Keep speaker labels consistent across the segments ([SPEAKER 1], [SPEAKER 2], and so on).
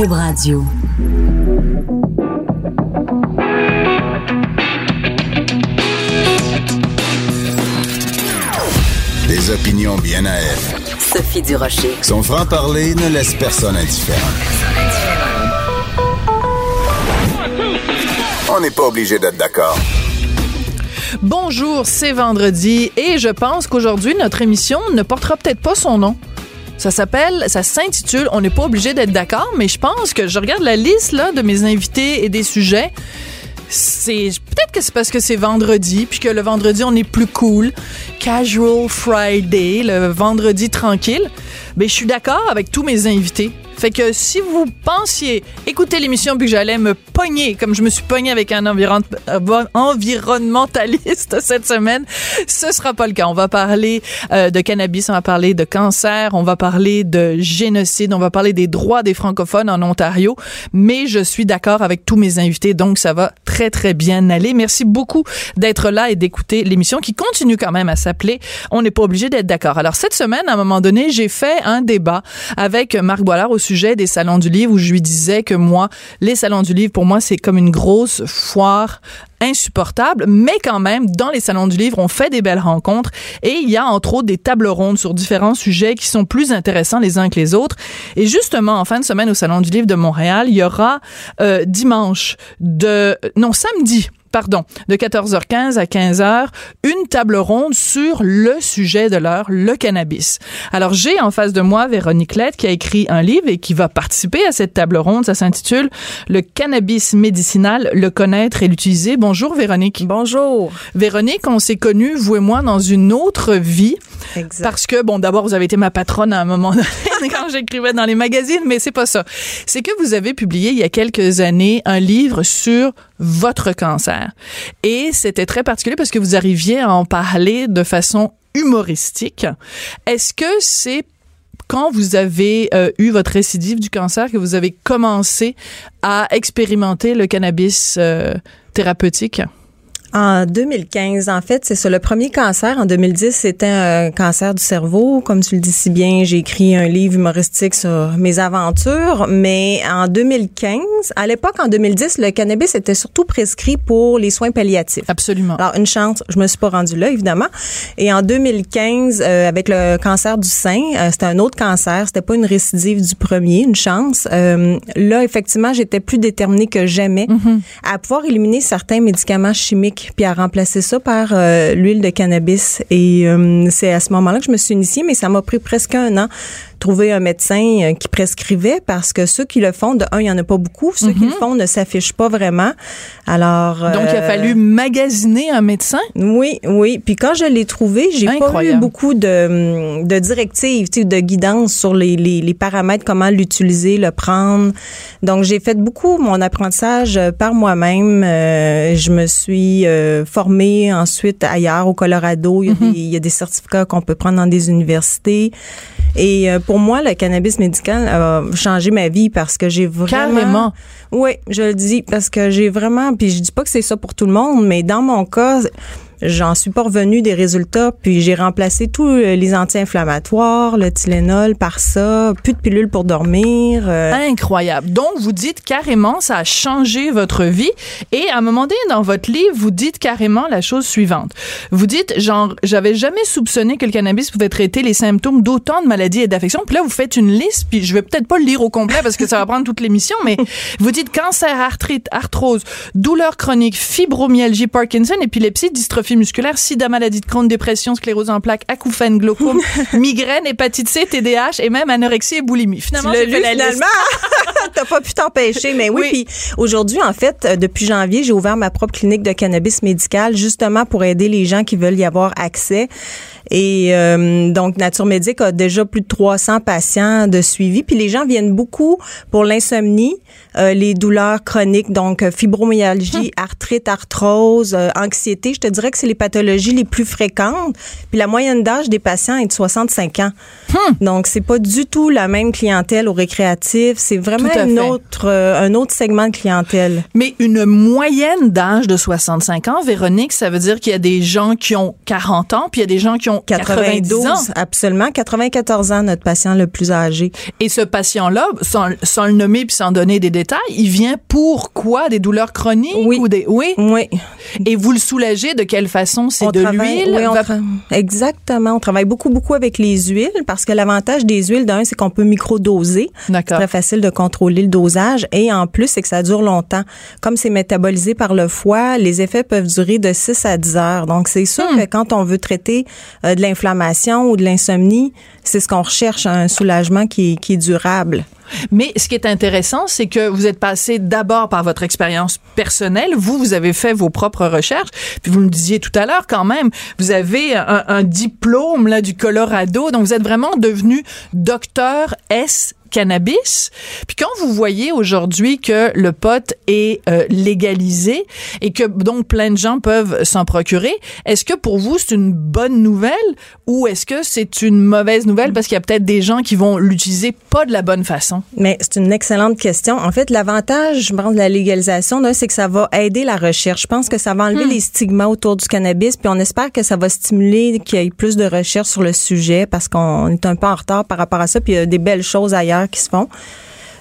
[SPEAKER 1] Cube Radio.
[SPEAKER 2] Des opinions bien à elle.
[SPEAKER 1] Sophie Durocher.
[SPEAKER 2] Son franc-parler ne laisse personne indifférent. On n'est pas obligé d'être d'accord.
[SPEAKER 3] Bonjour, c'est vendredi et je pense qu'aujourd'hui, notre émission ne portera peut-être pas son nom. Ça s'appelle, ça s'intitule On n'est pas obligé d'être d'accord, mais je pense que je regarde la liste là, de mes invités et des sujets. C'est peut-être que c'est parce que c'est vendredi, puis que le vendredi on est plus cool, casual Friday, le vendredi tranquille. Mais je suis d'accord avec tous mes invités. Fait que si vous pensiez écouter l'émission puis que j'allais me pogner comme je me suis pogné avec un euh, environnementaliste cette semaine, ce sera pas le cas. On va parler euh, de cannabis, on va parler de cancer, on va parler de génocide, on va parler des droits des francophones en Ontario, mais je suis d'accord avec tous mes invités, donc ça va très très bien aller. Merci beaucoup d'être là et d'écouter l'émission qui continue quand même à s'appeler On n'est pas obligé d'être d'accord. Alors cette semaine, à un moment donné, j'ai fait un débat avec Marc Boilard au sujet des salons du livre où je lui disais que moi, les salons du livre, pour moi, c'est comme une grosse foire insupportable, mais quand même, dans les salons du livre, on fait des belles rencontres et il y a entre autres des tables rondes sur différents sujets qui sont plus intéressants les uns que les autres. Et justement, en fin de semaine au Salon du livre de Montréal, il y aura euh, dimanche de... non, samedi pardon, de 14h15 à 15h, une table ronde sur le sujet de l'heure, le cannabis. Alors, j'ai en face de moi Véronique Lette qui a écrit un livre et qui va participer à cette table ronde. Ça s'intitule Le cannabis médicinal, le connaître et l'utiliser. Bonjour Véronique.
[SPEAKER 4] Bonjour.
[SPEAKER 3] Véronique, on s'est connus, vous et moi, dans une autre vie. Parce que, bon, d'abord, vous avez été ma patronne à un moment donné quand j'écrivais dans les magazines, mais c'est pas ça. C'est que vous avez publié il y a quelques années un livre sur votre cancer. Et c'était très particulier parce que vous arriviez à en parler de façon humoristique. Est-ce que c'est quand vous avez euh, eu votre récidive du cancer que vous avez commencé à expérimenter le cannabis euh, thérapeutique?
[SPEAKER 4] En 2015, en fait, c'est ça. Le premier cancer, en 2010, c'était un cancer du cerveau. Comme tu le dis si bien, j'ai écrit un livre humoristique sur mes aventures. Mais en 2015, à l'époque, en 2010, le cannabis était surtout prescrit pour les soins palliatifs.
[SPEAKER 3] Absolument.
[SPEAKER 4] Alors, une chance, je me suis pas rendue là, évidemment. Et en 2015, euh, avec le cancer du sein, euh, c'était un autre cancer. C'était pas une récidive du premier, une chance. Euh, là, effectivement, j'étais plus déterminée que jamais
[SPEAKER 3] Mm-hmm.
[SPEAKER 4] à pouvoir éliminer certains médicaments chimiques puis à remplacer ça par euh, l'huile de cannabis. Et euh, c'est à ce moment-là que je me suis initiée, mais ça m'a pris presque un an trouver un médecin euh, qui prescrivait parce que ceux qui le font, de un, il y en a pas beaucoup. Ceux qui le font ne s'affichent pas vraiment. Alors.
[SPEAKER 3] Donc, il a
[SPEAKER 4] euh,
[SPEAKER 3] fallu magasiner un médecin?
[SPEAKER 4] oui, oui. Puis quand je l'ai trouvé, j'ai pas eu beaucoup de, de directives, tu sais, de guidance sur les, les, les paramètres, comment l'utiliser, le prendre. Donc j'ai fait beaucoup mon apprentissage euh, par moi-même. Euh, je me suis euh, formée ensuite ailleurs au Colorado. Il y a, des, il y a des certificats qu'on peut prendre dans des universités. Et euh, pour moi, le cannabis médical a changé ma vie parce que j'ai vraiment
[SPEAKER 3] Carrément.
[SPEAKER 4] oui, je le dis parce que j'ai vraiment puis je dis pas que c'est ça pour tout le monde, mais dans mon cas, j'en suis pas revenu des résultats, puis j'ai remplacé tous les anti-inflammatoires, le Tylenol par ça, plus de pilules pour dormir. euh,
[SPEAKER 3] Incroyable. Donc, vous dites carrément, ça a changé votre vie. Et à un moment donné, dans votre livre, vous dites carrément la chose suivante. Vous dites, genre, j'avais jamais soupçonné que le cannabis pouvait traiter les symptômes d'autant de maladies et d'affections. Puis là, vous faites une liste, puis je vais peut-être pas le lire au complet parce que ça va prendre toute l'émission, mais vous dites cancer, arthrite, arthrose, douleur chronique, fibromyalgie, Parkinson, épilepsie, dystrophie musculaire, sida, maladie de Crohn, dépression, sclérose en plaques, acouphènes, glaucome, migraine, hépatite C, TDAH et même anorexie et boulimie. Finalement,
[SPEAKER 4] Tu lu
[SPEAKER 3] la
[SPEAKER 4] finalement. T'as pas pu t'empêcher, mais oui.
[SPEAKER 3] Oui.
[SPEAKER 4] Puis aujourd'hui, en fait, euh, depuis janvier, j'ai ouvert ma propre clinique de cannabis médical justement pour aider les gens qui veulent y avoir accès. Et euh, donc, Nature Médic a déjà plus de 300 patients de suivi. Puis les gens viennent beaucoup pour l'insomnie, euh, les douleurs chroniques, donc euh, fibromyalgie, arthrite, arthrose, euh, anxiété. Je te dirais que c'est les pathologies les plus fréquentes. Puis la moyenne d'âge des patients est de 65 ans. Donc, c'est pas du tout la même clientèle au récréatif. C'est vraiment une autre, euh, un autre segment de clientèle.
[SPEAKER 3] Mais une moyenne d'âge de 65 ans, Véronique, ça veut dire qu'il y a des gens qui ont 40 ans, puis il y a des gens qui ont ont 92 ans.
[SPEAKER 4] absolument. 94 ans, notre patient le plus âgé.
[SPEAKER 3] Et ce patient-là, sans, sans le nommer puis sans donner des détails, il vient pour quoi? Des douleurs chroniques?
[SPEAKER 4] Oui.
[SPEAKER 3] Ou des, oui?
[SPEAKER 4] Oui.
[SPEAKER 3] Et vous le soulagez de quelle façon? C'est de l'huile?
[SPEAKER 4] oui,
[SPEAKER 3] Va-
[SPEAKER 4] tra- Exactement. On travaille beaucoup, beaucoup avec les huiles parce que l'avantage des huiles, d'un, c'est qu'on peut microdoser. C'est
[SPEAKER 3] D'accord.
[SPEAKER 4] très facile de contrôler le dosage. Et en plus, c'est que ça dure longtemps. Comme c'est métabolisé par le foie, les effets peuvent durer de 6 à 10 heures. Donc, c'est sûr
[SPEAKER 3] Hmm.
[SPEAKER 4] que quand on veut traiter euh, de l'inflammation ou de l'insomnie, c'est ce qu'on recherche, un soulagement qui, est- qui est durable.
[SPEAKER 3] Mais ce qui est intéressant, c'est que vous êtes passé d'abord par votre expérience personnelle. Vous, vous avez fait vos propres recherches. Puis vous me disiez tout à l'heure, quand même, vous avez un, un diplôme là du Colorado. Donc vous êtes vraiment devenu docteur S cannabis. Puis quand vous voyez aujourd'hui que le pot est euh, légalisé et que donc plein de gens peuvent s'en procurer, est-ce que pour vous c'est une bonne nouvelle ou est-ce que c'est une mauvaise nouvelle parce qu'il y a peut-être des gens qui vont l'utiliser pas de la bonne façon?
[SPEAKER 4] Mais c'est une excellente question. En fait, l'avantage, je pense, de la légalisation, c'est que ça va aider la recherche. Je pense que ça va enlever les stigmas autour du cannabis, puis on espère que ça va stimuler qu'il y ait plus de recherche sur le sujet parce qu'on est un peu en retard par rapport à ça, puis il y a des belles choses ailleurs qui se font.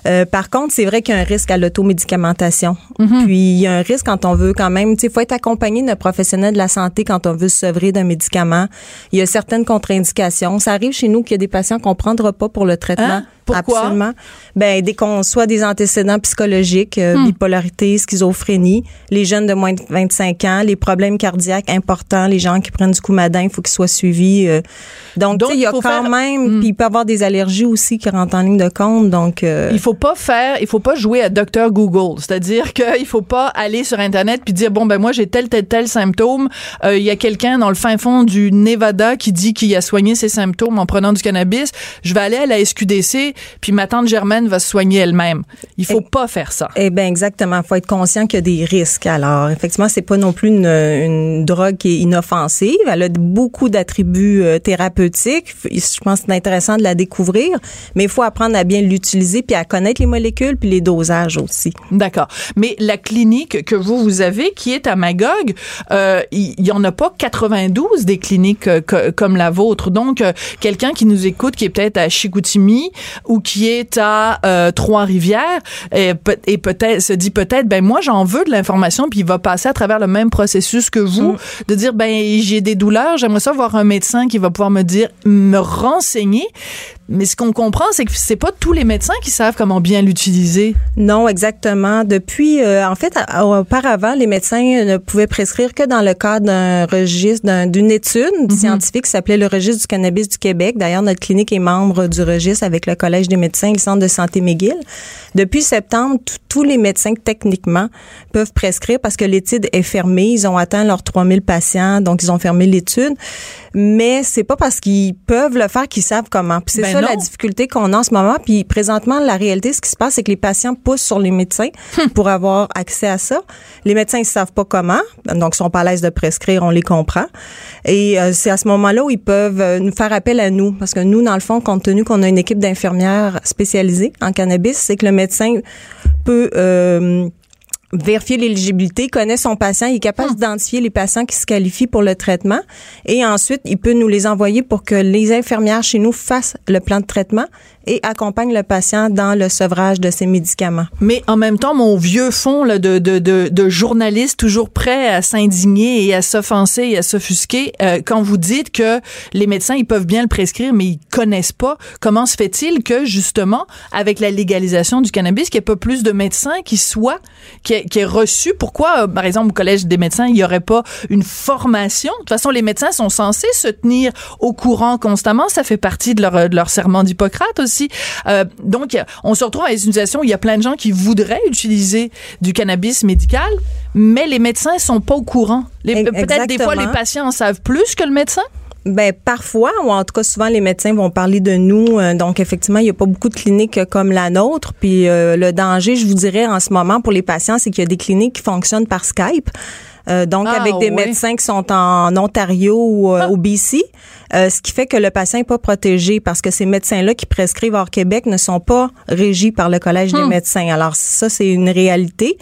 [SPEAKER 4] Euh, par contre, c'est vrai qu'il y a un risque à l'automédicamentation. Puis il y a un risque quand on veut quand même, tu sais, faut être accompagné d'un professionnel de la santé quand on veut se sevrer d'un médicament. Il y a certaines contre-indications. Ça arrive chez nous qu'il y a des patients qu'on prendra pas pour le traitement.
[SPEAKER 3] Hein? Pourquoi?
[SPEAKER 4] Absolument. Ben, dès qu'on soit des antécédents psychologiques, euh,
[SPEAKER 3] Hmm.
[SPEAKER 4] bipolarité, schizophrénie, les jeunes de moins de 25 ans, les problèmes cardiaques importants, les gens qui prennent du coumadin, il faut qu'ils soient suivis. euh. donc, il y a quand
[SPEAKER 3] faire-
[SPEAKER 4] même,
[SPEAKER 3] Hmm.
[SPEAKER 4] puis il peut y avoir des allergies aussi qui rentrent en ligne de compte. Donc, euh,
[SPEAKER 3] Il faut pas faire, il faut pas jouer à Docteur Google. C'est-à-dire qu'il faut pas aller sur Internet puis dire bon ben moi j'ai tel tel tel symptôme. Euh, Il y a quelqu'un dans le fin fond du Nevada qui dit qu'il a soigné ses symptômes en prenant du cannabis. Je vais aller à la SQDC puis ma tante Germaine va se soigner elle-même. Il faut pas faire ça.
[SPEAKER 4] Eh bien, exactement. Il faut être conscient qu'il y a des risques. Alors, effectivement, c'est pas non plus une, une drogue qui est inoffensive. Elle a beaucoup d'attributs euh, thérapeutiques. Je pense que c'est intéressant de la découvrir, mais il faut apprendre à bien l'utiliser puis à connaître les molécules puis les dosages aussi.
[SPEAKER 3] D'accord. Mais la clinique que vous vous avez, qui est à Magog, euh, il il y, en a pas 92 des cliniques euh, co- comme la vôtre. Donc, euh, quelqu'un qui nous écoute, qui est peut-être à Chicoutimi ou qui est à euh, Trois-Rivières et, peut- et peut-être se dit peut-être, ben moi j'en veux de l'information, puis il va passer à travers le même processus que vous, de dire ben j'ai des douleurs, j'aimerais ça voir un médecin qui va pouvoir me dire, me renseigner. Mais ce qu'on comprend, c'est que c'est pas tous les médecins qui savent comment bien l'utiliser.
[SPEAKER 4] Non, exactement. Depuis, euh, en fait, auparavant, les médecins ne pouvaient prescrire que dans le cadre d'un registre, d'un- d'une étude scientifique qui s'appelait le registre du cannabis du Québec. D'ailleurs, notre clinique est membre du registre avec le Collège des médecins et le Centre de santé McGill. Depuis septembre, tous les médecins, techniquement, peuvent prescrire parce que l'étude est fermée. Ils ont atteint leurs 3000 patients, donc ils ont fermé l'étude. Mais c'est pas parce qu'ils peuvent le faire qu'ils savent comment. C'est
[SPEAKER 3] Ben
[SPEAKER 4] ça
[SPEAKER 3] non.
[SPEAKER 4] la difficulté qu'on a en ce moment. Puis présentement, la réalité, ce qui se passe, c'est que les patients poussent sur les médecins
[SPEAKER 3] Hum.
[SPEAKER 4] pour avoir accès à ça. Les médecins, ils savent pas comment, donc ils sont pas à l'aise de prescrire, on les comprend. Et euh, c'est à ce moment-là où ils peuvent euh, nous faire appel à nous, parce que nous, dans le fond, compte tenu qu'on a une équipe d'infirmières spécialisées en cannabis, c'est que le médecin peut euh, vérifier l'éligibilité, connaît son patient, il est capable d'identifier les patients qui se qualifient pour le traitement. Et ensuite il peut nous les envoyer pour que les infirmières chez nous fassent le plan de traitement et accompagnent le patient dans le sevrage de ses médicaments.
[SPEAKER 3] Mais en même temps, mon vieux fond là, de, de, de, journaliste toujours prêt à s'indigner et à s'offenser et à s'offusquer, euh, quand vous dites que les médecins, ils peuvent bien le prescrire, mais ils connaissent pas, comment se fait-il que, justement, avec la légalisation du cannabis, qu'il n'y ait pas plus de médecins qui soient, qui aient, qui reçu, pourquoi, euh, par exemple, au Collège des médecins, il n'y aurait pas une formation? De toute façon, les médecins sont censés se tenir au courant constamment, ça fait partie de leur, de leur serment d'Hippocrate aussi. Euh, donc, on se retrouve à une situation où il y a plein de gens qui voudraient utiliser du cannabis médical, mais les médecins sont pas au courant. Peut-être des fois, les patients en savent plus que le médecin?
[SPEAKER 4] Ben parfois, ou en tout cas souvent les médecins vont parler de nous. euh, donc effectivement, il n'y a pas beaucoup de cliniques comme la nôtre. Puis euh, le danger, je vous dirais en ce moment pour les patients, c'est qu'il y a des cliniques qui fonctionnent par Skype. Euh, donc,
[SPEAKER 3] Ah,
[SPEAKER 4] avec des médecins qui sont en Ontario ou euh, au BC, euh, ce qui fait que le patient n'est pas protégé parce que ces médecins-là qui prescrivent hors Québec ne sont pas régis par le Collège des médecins. Alors, ça, c'est une réalité.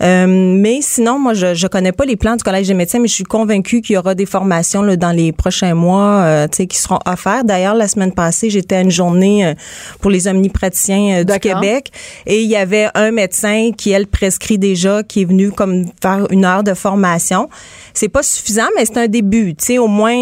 [SPEAKER 4] Mais sinon, moi, je je connais pas les plans du Collège des médecins, mais je suis convaincue qu'il y aura des formations là, dans les prochains mois, tu sais, qui seront offertes. D'ailleurs, la semaine passée, j'étais à une journée pour les omnipraticiens du. Québec, et il y avait un médecin qui elle prescrit déjà, qui est venu comme faire une heure de formation. C'est pas suffisant, mais c'est un début. Tu sais, au moins,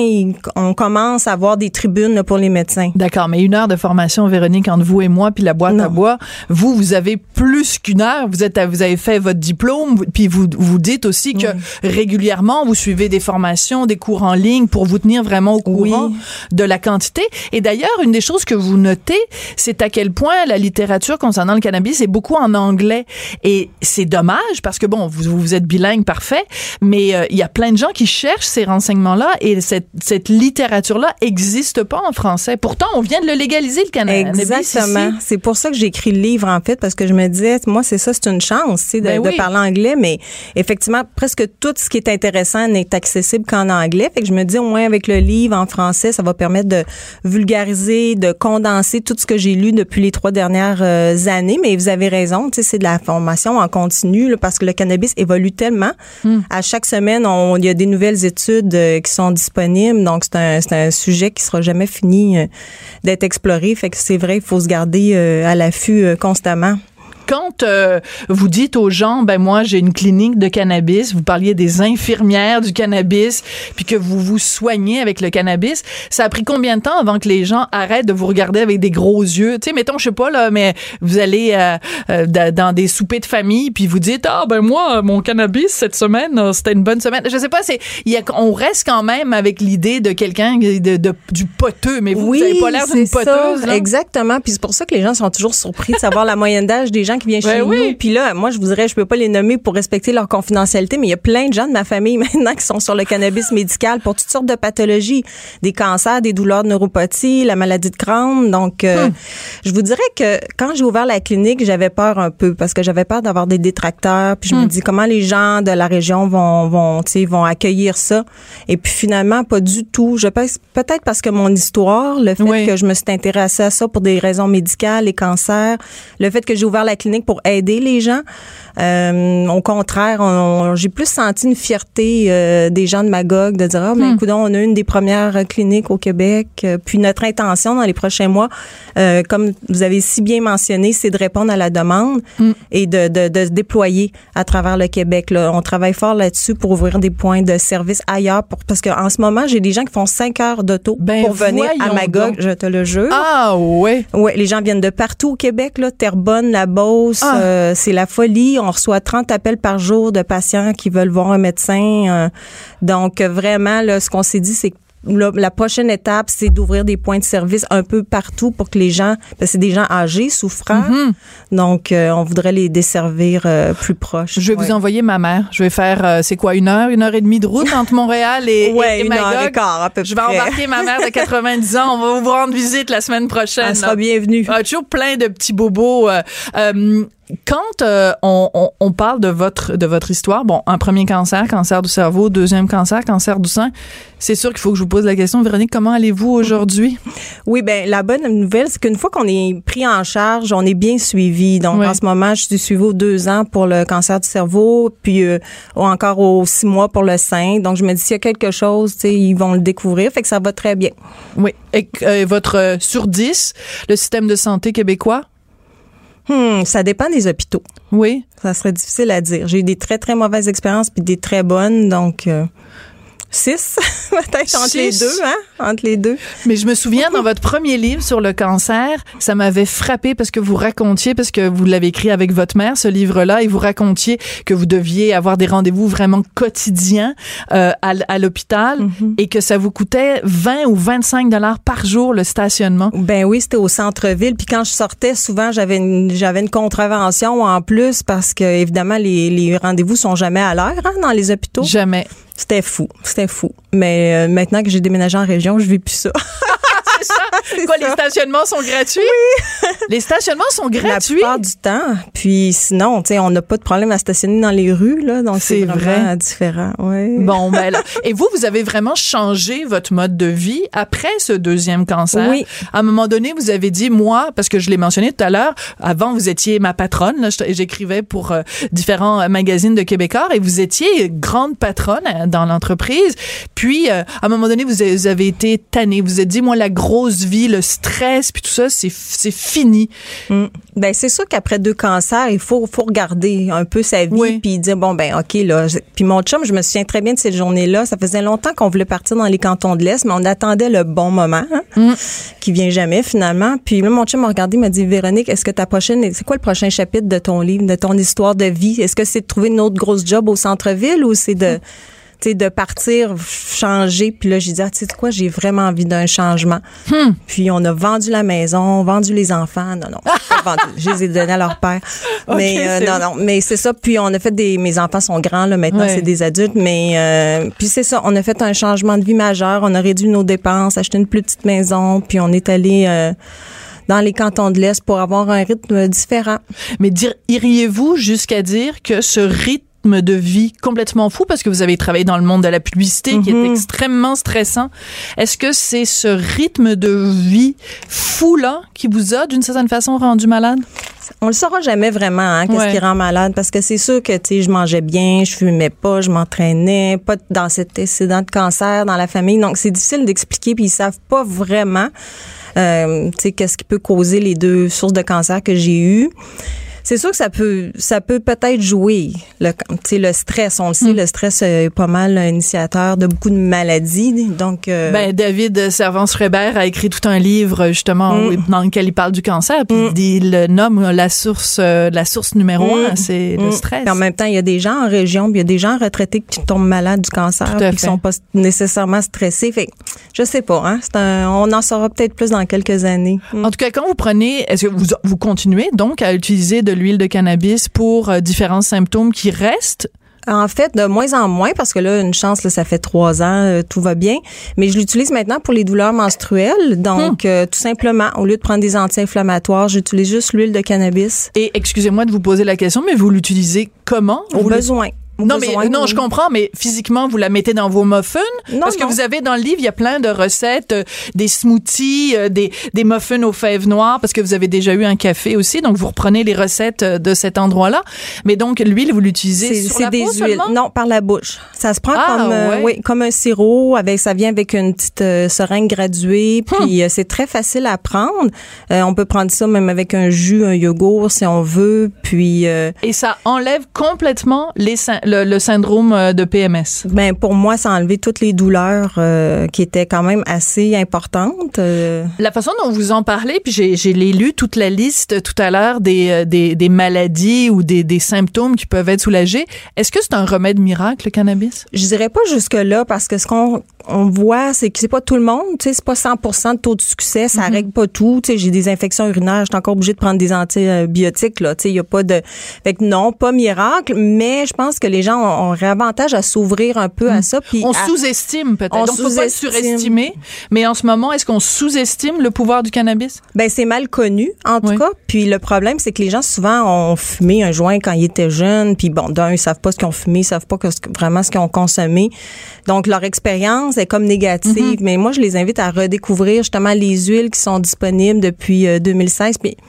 [SPEAKER 4] on commence à avoir des tribunes pour les médecins.
[SPEAKER 3] D'accord, mais une heure de formation, Véronique, entre vous et moi, puis la boîte à bois. Vous, vous avez plus qu'une heure. Vous êtes, à- vous avez fait votre diplôme, puis vous vous dites aussi que régulièrement vous suivez des formations, des cours en ligne pour vous tenir vraiment au courant
[SPEAKER 4] Oui.
[SPEAKER 3] de la quantité. Et d'ailleurs, une des choses que vous notez, c'est à quel point la littérature concernant le cannabis est beaucoup en anglais. Et c'est dommage parce que bon, vous, vous êtes bilingue parfait, mais euh, il y a plein de gens qui cherchent ces renseignements-là et cette, cette littérature-là existe pas en français. Pourtant, on vient de le légaliser le cannabis
[SPEAKER 4] Exactement. C'est pour ça que j'ai écrit le livre, en fait, parce que je me disais, moi, c'est ça, c'est une chance, tu sais, de,
[SPEAKER 3] Ben oui.
[SPEAKER 4] de parler anglais, mais effectivement, presque tout ce qui est intéressant n'est accessible qu'en anglais. Fait que je me dis, au moins, avec le livre en français, ça va permettre de vulgariser, de condenser tout ce que j'ai lu depuis les trois dernières euh, années. Mais vous avez raison, tu sais, c'est de la formation en continu, là, parce que le cannabis évolue tellement.
[SPEAKER 3] Hmm.
[SPEAKER 4] À chaque semaine, on- il y a des nouvelles études euh, qui sont disponibles. Donc, c'est un, c'est un sujet qui sera jamais fini euh, d'être exploré. Fait que c'est vrai, il faut se garder euh, à l'affût constamment.
[SPEAKER 3] Quand euh, vous dites aux gens, ben moi j'ai une clinique de cannabis, vous parliez des infirmières du cannabis, puis que vous vous soignez avec le cannabis, ça a pris combien de temps avant que les gens arrêtent de vous regarder avec des gros yeux? Tu sais, mettons, je sais pas là, mais vous allez euh, euh, da- dans des soupers de famille, puis vous dites ah ben moi mon cannabis cette semaine euh, c'était une bonne semaine. Je sais pas, c'est il y a, on reste quand même avec l'idée de quelqu'un de, de- du poteux, mais vous, vous avez pas l'air d'une poteuse.
[SPEAKER 4] ça. Exactement. Puis c'est pour ça que les gens sont toujours surpris de savoir la moyenne d'âge des gens qui viennent
[SPEAKER 3] Ben
[SPEAKER 4] chez
[SPEAKER 3] oui.
[SPEAKER 4] nous. Puis là, moi, je vous dirais, je peux pas les nommer pour respecter leur confidentialité, mais il y a plein de gens de ma famille maintenant qui sont sur le cannabis médical pour toutes sortes de pathologies, des cancers, des douleurs de neuropathie, la maladie de Crohn. Donc, euh, je vous dirais que quand j'ai ouvert la clinique, j'avais peur un peu parce que j'avais peur d'avoir des détracteurs. Puis je me dis comment les gens de la région vont, vont, vont accueillir ça? Et puis finalement, pas du tout. Je pense peut-être parce que mon histoire, le fait
[SPEAKER 3] Oui.
[SPEAKER 4] que je me suis intéressée à ça pour des raisons médicales, les cancers, le fait que j'ai ouvert la clinique pour aider les gens. Euh, au contraire, on- j'ai plus senti une fierté euh, des gens de Magog de dire ah ben écoute, on a une des premières cliniques au Québec. Euh, Puis notre intention dans les prochains mois, euh, comme vous avez si bien mentionné, c'est de répondre à la demande et de, de, de se déployer à travers le Québec. Là. On travaille fort là-dessus pour ouvrir des points de service ailleurs pour, parce qu'en ce moment, j'ai des gens qui font cinq heures d'auto
[SPEAKER 3] Ben,
[SPEAKER 4] pour venir à Magog,
[SPEAKER 3] donc.
[SPEAKER 4] je te le jure.
[SPEAKER 3] Ah ouais.
[SPEAKER 4] Ouais, les gens viennent de partout au Québec, là, Terrebonne, la Beauce,
[SPEAKER 3] Ah.
[SPEAKER 4] euh, c'est la folie. On reçoit 30 appels par jour de patients qui veulent voir un médecin. euh, donc euh, vraiment, là, ce qu'on s'est dit, c'est que la prochaine étape, c'est d'ouvrir des points de service un peu partout pour que les gens, parce que c'est des gens âgés, souffrants,
[SPEAKER 3] Mm-hmm.
[SPEAKER 4] donc euh, on voudrait les desservir euh, plus proches.
[SPEAKER 3] Je vais
[SPEAKER 4] Ouais.
[SPEAKER 3] vous envoyer ma mère. Je vais faire, euh, c'est quoi, une heure, une heure et demie de route entre Montréal et,
[SPEAKER 4] Ouais,
[SPEAKER 3] et, et
[SPEAKER 4] une heure
[SPEAKER 3] Magog?
[SPEAKER 4] et quart à peu
[SPEAKER 3] Je vais
[SPEAKER 4] près.
[SPEAKER 3] embarquer ma mère de 90 ans. On va vous rendre visite la semaine prochaine.
[SPEAKER 4] Elle sera bienvenue.
[SPEAKER 3] Ah, toujours plein de petits bobos. Quand euh, on, on, on parle de votre de votre histoire, bon, un premier cancer, cancer du cerveau, deuxième cancer, cancer du sein, c'est sûr qu'il faut que je vous pose la question, Véronique, comment allez-vous aujourd'hui?
[SPEAKER 4] Oui, ben la bonne nouvelle, c'est qu'une fois qu'on est pris en charge, on est bien suivi. Donc en ce moment, je suis suivie aux deux ans pour le cancer du cerveau, puis euh, encore aux six mois pour le sein. Donc je me dis s'il y a quelque chose, tu sais, ils vont le découvrir, fait que ça va très bien.
[SPEAKER 3] Oui. Et euh, votre euh, sur 10, le système de santé québécois?
[SPEAKER 4] Hmm, ça dépend des hôpitaux.
[SPEAKER 3] Oui.
[SPEAKER 4] Ça serait difficile à dire. J'ai eu des très très mauvaises expériences puis des très bonnes, donc euh, six peut-être entre les deux, hein, entre les deux.
[SPEAKER 3] Mais je me souviens dans votre premier livre sur le cancer, ça m'avait frappé parce que vous racontiez, parce que vous l'avez écrit avec votre mère, ce livre-là, et vous racontiez que vous deviez avoir des rendez-vous vraiment quotidiens euh, à, l'hôpital et que ça vous coûtait 20 ou 25 dollars par jour le stationnement.
[SPEAKER 4] Ben oui, c'était au centre-ville. Puis quand je sortais, souvent j'avais une j'avais une contravention en plus parce que évidemment les, les rendez-vous sont jamais à l'heure hein, dans les hôpitaux.
[SPEAKER 3] Jamais.
[SPEAKER 4] C'était fou, c'était fou. Mais euh, maintenant que j'ai déménagé en région, je vis plus ça.
[SPEAKER 3] C'est ça. Quoi, les stationnements sont gratuits? Les stationnements sont
[SPEAKER 4] La
[SPEAKER 3] gratuits?
[SPEAKER 4] plupart du temps. Puis sinon, tu sais, on n'a pas de problème à stationner dans les rues, là. Donc c'est
[SPEAKER 3] vrai.
[SPEAKER 4] différent. Ouais.
[SPEAKER 3] Bon, ben là. Et vous, vous avez vraiment changé votre mode de vie après ce deuxième cancer?
[SPEAKER 4] Oui.
[SPEAKER 3] À un moment donné, vous avez dit, moi, parce que je l'ai mentionné tout à l'heure, avant, vous étiez ma patronne. J'écrivais pour euh, différents euh, magazines de Québécois et vous étiez grande patronne euh, dans l'entreprise. Puis, euh, à un moment donné, vous avez, vous avez été tannée. Vous vous êtes dit, moi, la grosse vie, le stress, puis tout ça, c'est c'est fini.
[SPEAKER 4] Mm. Ben c'est sûr qu'après deux cancers, il faut faut regarder un peu sa vie
[SPEAKER 3] Oui.
[SPEAKER 4] puis dire bon ben OK là, puis mon chum, je me souviens très bien de cette journée-là, ça faisait longtemps qu'on voulait partir dans les cantons de l'Est, mais on attendait le bon moment hein,
[SPEAKER 3] Mm.
[SPEAKER 4] qui vient jamais finalement. Puis là mon chum m'a regardé, il m'a dit Véronique, est-ce que ta prochaine c'est quoi le prochain chapitre de ton livre, de ton histoire de vie? Est-ce que c'est de trouver une autre grosse job au centre-ville ou c'est de tu sais, de partir, changer. Puis là, j'ai dit, ah, tu sais quoi, j'ai vraiment envie d'un changement.
[SPEAKER 3] Hmm.
[SPEAKER 4] Puis on a vendu la maison, vendu les enfants. Non, non, pas vendu. Je les ai donnés à leur père. Mais euh, non, non, mais c'est ça. Puis on a fait des, mes enfants sont grands là maintenant, c'est des adultes. Mais euh, puis c'est ça, on a fait un changement de vie majeur. On a réduit nos dépenses, acheté une plus petite maison, puis on est allé euh, dans les cantons de l'Est pour avoir un rythme différent.
[SPEAKER 3] Mais dire, iriez-vous jusqu'à dire que ce rythme de vie complètement fou, parce que vous avez travaillé dans le monde de la publicité qui est
[SPEAKER 4] Mhm.
[SPEAKER 3] extrêmement stressant, est-ce que c'est ce rythme de vie fou-là qui vous a, d'une certaine façon, rendu malade?
[SPEAKER 4] On le saura jamais vraiment, hein, qu'est-ce
[SPEAKER 3] Ouais.
[SPEAKER 4] qui rend malade, parce que c'est sûr que, tu sais, je mangeais bien, je fumais pas, je m'entraînais, pas dans cet incident de cancer dans la famille, donc c'est difficile d'expliquer, puis ils savent pas vraiment, euh, tu sais, qu'est-ce qui peut causer les deux sources de cancer que j'ai eues. C'est sûr que ça peut, ça peut peut-être jouer. Le, le stress, on le sait, le stress euh, est pas mal initiateur de beaucoup de maladies. Donc, euh,
[SPEAKER 3] Ben, David Servance-Schreiber a écrit tout un livre, justement,
[SPEAKER 4] Mm.
[SPEAKER 3] où- dans lequel il parle du cancer, puis il dit- il le nomme la source, euh, la source numéro un, c'est le stress.
[SPEAKER 4] Puis en même temps, il y a des gens en région, il y a des gens retraités qui tombent malades du cancer, puis qui sont pas nécessairement stressés. Fait que, je sais pas, hein. C'est un- on en saura peut-être plus dans quelques années.
[SPEAKER 3] En tout cas, quand vous prenez, est-ce que vous, vous continuez donc à utiliser de l'huile de cannabis pour euh, différents symptômes qui restent?
[SPEAKER 4] En fait, de moins en moins, parce que là, une chance, là, ça fait trois ans, euh, tout va bien. Mais je l'utilise maintenant pour les douleurs menstruelles. Donc,
[SPEAKER 3] Hmm.
[SPEAKER 4] euh, tout simplement, au lieu de prendre des anti-inflammatoires, j'utilise juste l'huile de cannabis.
[SPEAKER 3] Et excusez-moi de vous poser la question, mais vous l'utilisez comment?
[SPEAKER 4] Au
[SPEAKER 3] Vous
[SPEAKER 4] besoin.
[SPEAKER 3] Non, mais
[SPEAKER 4] besoin,
[SPEAKER 3] non,
[SPEAKER 4] oui.
[SPEAKER 3] je comprends, mais physiquement, vous la mettez dans vos muffins?
[SPEAKER 4] Non,
[SPEAKER 3] Parce que vous avez dans le livre, il y a plein de recettes, euh, des smoothies, euh, des, des muffins aux fèves noires, parce que vous avez déjà eu un café aussi, donc vous reprenez les recettes euh, de cet endroit-là. Mais donc, l'huile, vous l'utilisez sur
[SPEAKER 4] c'est
[SPEAKER 3] la
[SPEAKER 4] des
[SPEAKER 3] peau
[SPEAKER 4] huiles.
[SPEAKER 3] seulement?
[SPEAKER 4] Non, par la bouche. Ça se prend
[SPEAKER 3] Ah,
[SPEAKER 4] comme euh,
[SPEAKER 3] ouais.
[SPEAKER 4] oui, comme un sirop avec ça vient avec une petite euh, seringue graduée
[SPEAKER 3] Hmm.
[SPEAKER 4] puis euh, c'est très facile à prendre. Euh, on peut prendre ça même avec un jus, un yogourt si on veut puis euh,
[SPEAKER 3] Et ça enlève complètement les, le, le syndrome euh, de PMS.
[SPEAKER 4] ben pour moi ça a enlevé toutes les douleurs euh, qui étaient quand même assez importantes. euh.
[SPEAKER 3] La façon dont vous en parlez, puis j'ai, lu toute la liste tout à l'heure des, des, des maladies ou des, des symptômes qui peuvent être soulagés. Est-ce que c'est un remède miracle, le cannabis?
[SPEAKER 4] Je dirais pas jusque là parce que ce qu'on on voit c'est que c'est pas tout le monde, tu sais c'est pas 100% de taux de succès, ça règle pas tout, tu sais j'ai des infections urinaires, je suis encore obligée de prendre des antibiotiques là, tu sais il y a pas de fait que non, pas miracle, mais je pense que les gens ont, ont avantage à s'ouvrir un peu à ça puis
[SPEAKER 3] On
[SPEAKER 4] à-
[SPEAKER 3] sous-estime peut-être.
[SPEAKER 4] On
[SPEAKER 3] Donc, faut pas le
[SPEAKER 4] sous-estime.
[SPEAKER 3] surestimer. Mais en ce moment, est-ce qu'on sous-estime le pouvoir du cannabis?
[SPEAKER 4] Ben c'est mal connu en tout
[SPEAKER 3] Oui.
[SPEAKER 4] cas. Puis le problème c'est que les gens souvent ont fumé un joint quand ils étaient jeunes. Puis bon, d'un ils savent pas ce qu'ils ont fumé, ils savent pas que vraiment ce qu'ils ont consommé. Donc leur expérience est comme négative.
[SPEAKER 3] Mm-hmm.
[SPEAKER 4] Mais moi je les invite à redécouvrir justement les huiles qui sont disponibles depuis euh, 2016. Puis tu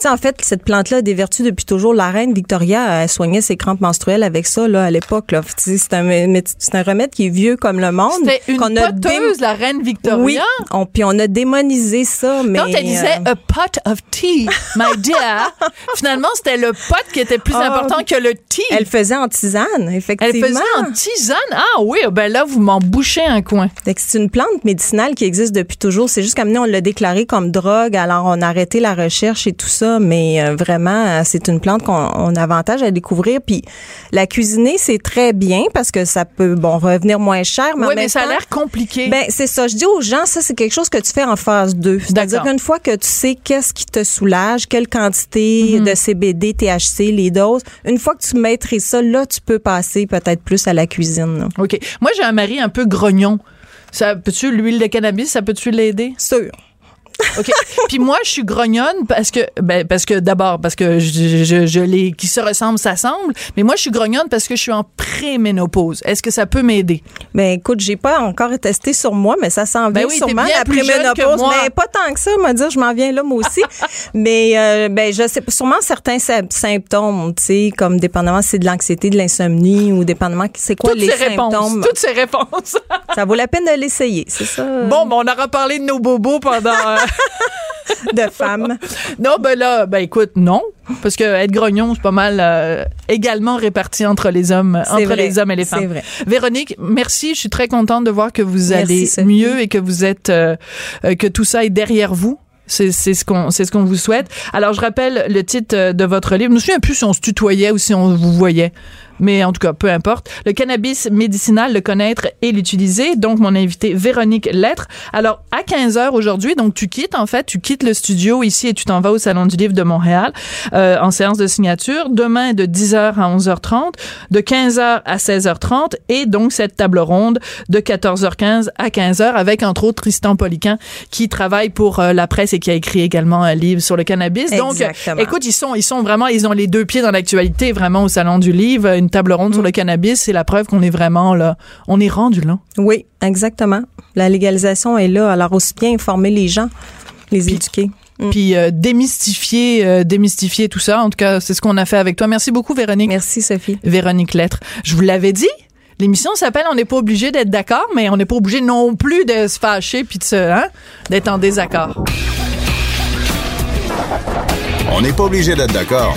[SPEAKER 4] sais, en fait, cette plante-là a des vertus depuis toujours. La reine Victoria, elle soignait ses crampes menstruelles avec ça, là, à l'époque, là. C'est un, remède qui est vieux comme le monde.
[SPEAKER 3] C'était une
[SPEAKER 4] a
[SPEAKER 3] poteuse, la reine Victoria?
[SPEAKER 4] Oui. On, puis on a démonisé ça, mais.
[SPEAKER 3] Quand elle disait
[SPEAKER 4] euh,
[SPEAKER 3] a pot of tea, my dear, finalement, c'était le pot qui était plus
[SPEAKER 4] Ah,
[SPEAKER 3] important que le tea.
[SPEAKER 4] Elle faisait en tisane, effectivement.
[SPEAKER 3] Elle faisait en tisane? Ah oui, ben là, vous m'en bouchez un coin.
[SPEAKER 4] C'est une plante médicinale qui existe depuis toujours. C'est juste qu'amener, on l'a déclarée comme drogue, alors on a arrêté la recherche et tout ça, mais euh, vraiment, c'est une plante qu'on on a avantage à découvrir. Puis la cuisiner, c'est très bien parce que ça peut, bon, revenir moins cher, mais
[SPEAKER 3] Oui, mais ça a l'air compliqué.
[SPEAKER 4] Ben, c'est ça. Je dis aux gens, ça, c'est quelque chose que tu fais en phase 2. C'est-à-dire qu'une fois que tu sais qu'est-ce qui te soulage, quelle quantité
[SPEAKER 3] Mhm.
[SPEAKER 4] de CBD, THC, les doses, une fois que tu maîtrises ça, là, tu peux passer peut-être plus à la cuisine. là.
[SPEAKER 3] OK. Moi, j'ai un mari un peu grognon. Ça peut-tu, l'huile de cannabis, ça peut-tu l'aider?
[SPEAKER 4] Sûr.
[SPEAKER 3] OK. Puis moi, je suis grognonne parce que, ben, parce que d'abord, parce que je, je, je les qui se ressemblent s'assemblent, mais moi, je suis grognonne parce que je suis en préménopause. Est-ce que ça peut m'aider?
[SPEAKER 4] Ben écoute, j'ai pas encore testé sur moi, mais ça s'en
[SPEAKER 3] Ben
[SPEAKER 4] vient
[SPEAKER 3] oui, t'es
[SPEAKER 4] sûrement
[SPEAKER 3] bien
[SPEAKER 4] la préménopause. Mais pas tant que ça, me dire, je m'en viens là moi aussi. mais euh, ben je sais sûrement certains sy- symptômes, tu sais, comme dépendamment si c'est de l'anxiété, de l'insomnie ou dépendamment c'est quoi
[SPEAKER 3] Toutes
[SPEAKER 4] les
[SPEAKER 3] ces réponses.
[SPEAKER 4] symptômes.
[SPEAKER 3] Toutes ces réponses.
[SPEAKER 4] Ça vaut la peine de l'essayer, c'est ça?
[SPEAKER 3] bon, ben, on aura parlé de nos bobos pendant. euh,
[SPEAKER 4] de femmes.
[SPEAKER 3] non, ben là, ben écoute, non. Parce que être grognon, c'est pas mal euh, également réparti entre les hommes, entre
[SPEAKER 4] vrai,
[SPEAKER 3] les hommes et les femmes.
[SPEAKER 4] vrai.
[SPEAKER 3] Véronique, merci. Je suis très contente de voir que vous
[SPEAKER 4] Merci,
[SPEAKER 3] allez
[SPEAKER 4] Sophie.
[SPEAKER 3] mieux et que vous êtes, euh, euh, que tout ça est derrière vous. C'est ce qu'on c'est ce qu'on vous souhaite. Alors je rappelle le titre de votre livre. Je me souviens plus si on se tutoyait ou si on vous voyait. Mais en tout cas, peu importe. Le cannabis médicinal, le connaître et l'utiliser. Donc, mon invité, Véronique Lettre. Alors, à 15 heures aujourd'hui, donc tu quittes, en fait, tu quittes le studio ici et tu t'en vas au Salon du Livre de Montréal euh, en séance de signature. Demain, de 10h à 11h30, de 15h à 16h30 et donc cette table ronde de 14h15 à 15h avec, entre autres, Tristan Poliquin qui travaille pour euh, la presse et qui a écrit également un livre sur le cannabis. Donc, écoute, ils sont, ils sont vraiment, ils ont les deux pieds dans l'actualité, vraiment au Salon du Livre. Une table ronde sur le cannabis, c'est la preuve qu'on est vraiment là. On est rendu là.
[SPEAKER 4] Oui, exactement. La légalisation est là, alors aussi bien informer les gens, les éduquer.
[SPEAKER 3] Puis euh, démystifier, euh, démystifier tout ça. En tout cas, c'est ce qu'on a fait avec toi. Merci beaucoup, Véronique.
[SPEAKER 4] Merci Sophie.
[SPEAKER 3] Véronique Lettre. Je vous l'avais dit. L'émission s'appelle On n'est pas obligé d'être d'accord, mais on n'est pas obligé non plus de se fâcher puis de se, hein, d'être en désaccord.
[SPEAKER 2] On n'est pas obligé d'être d'accord,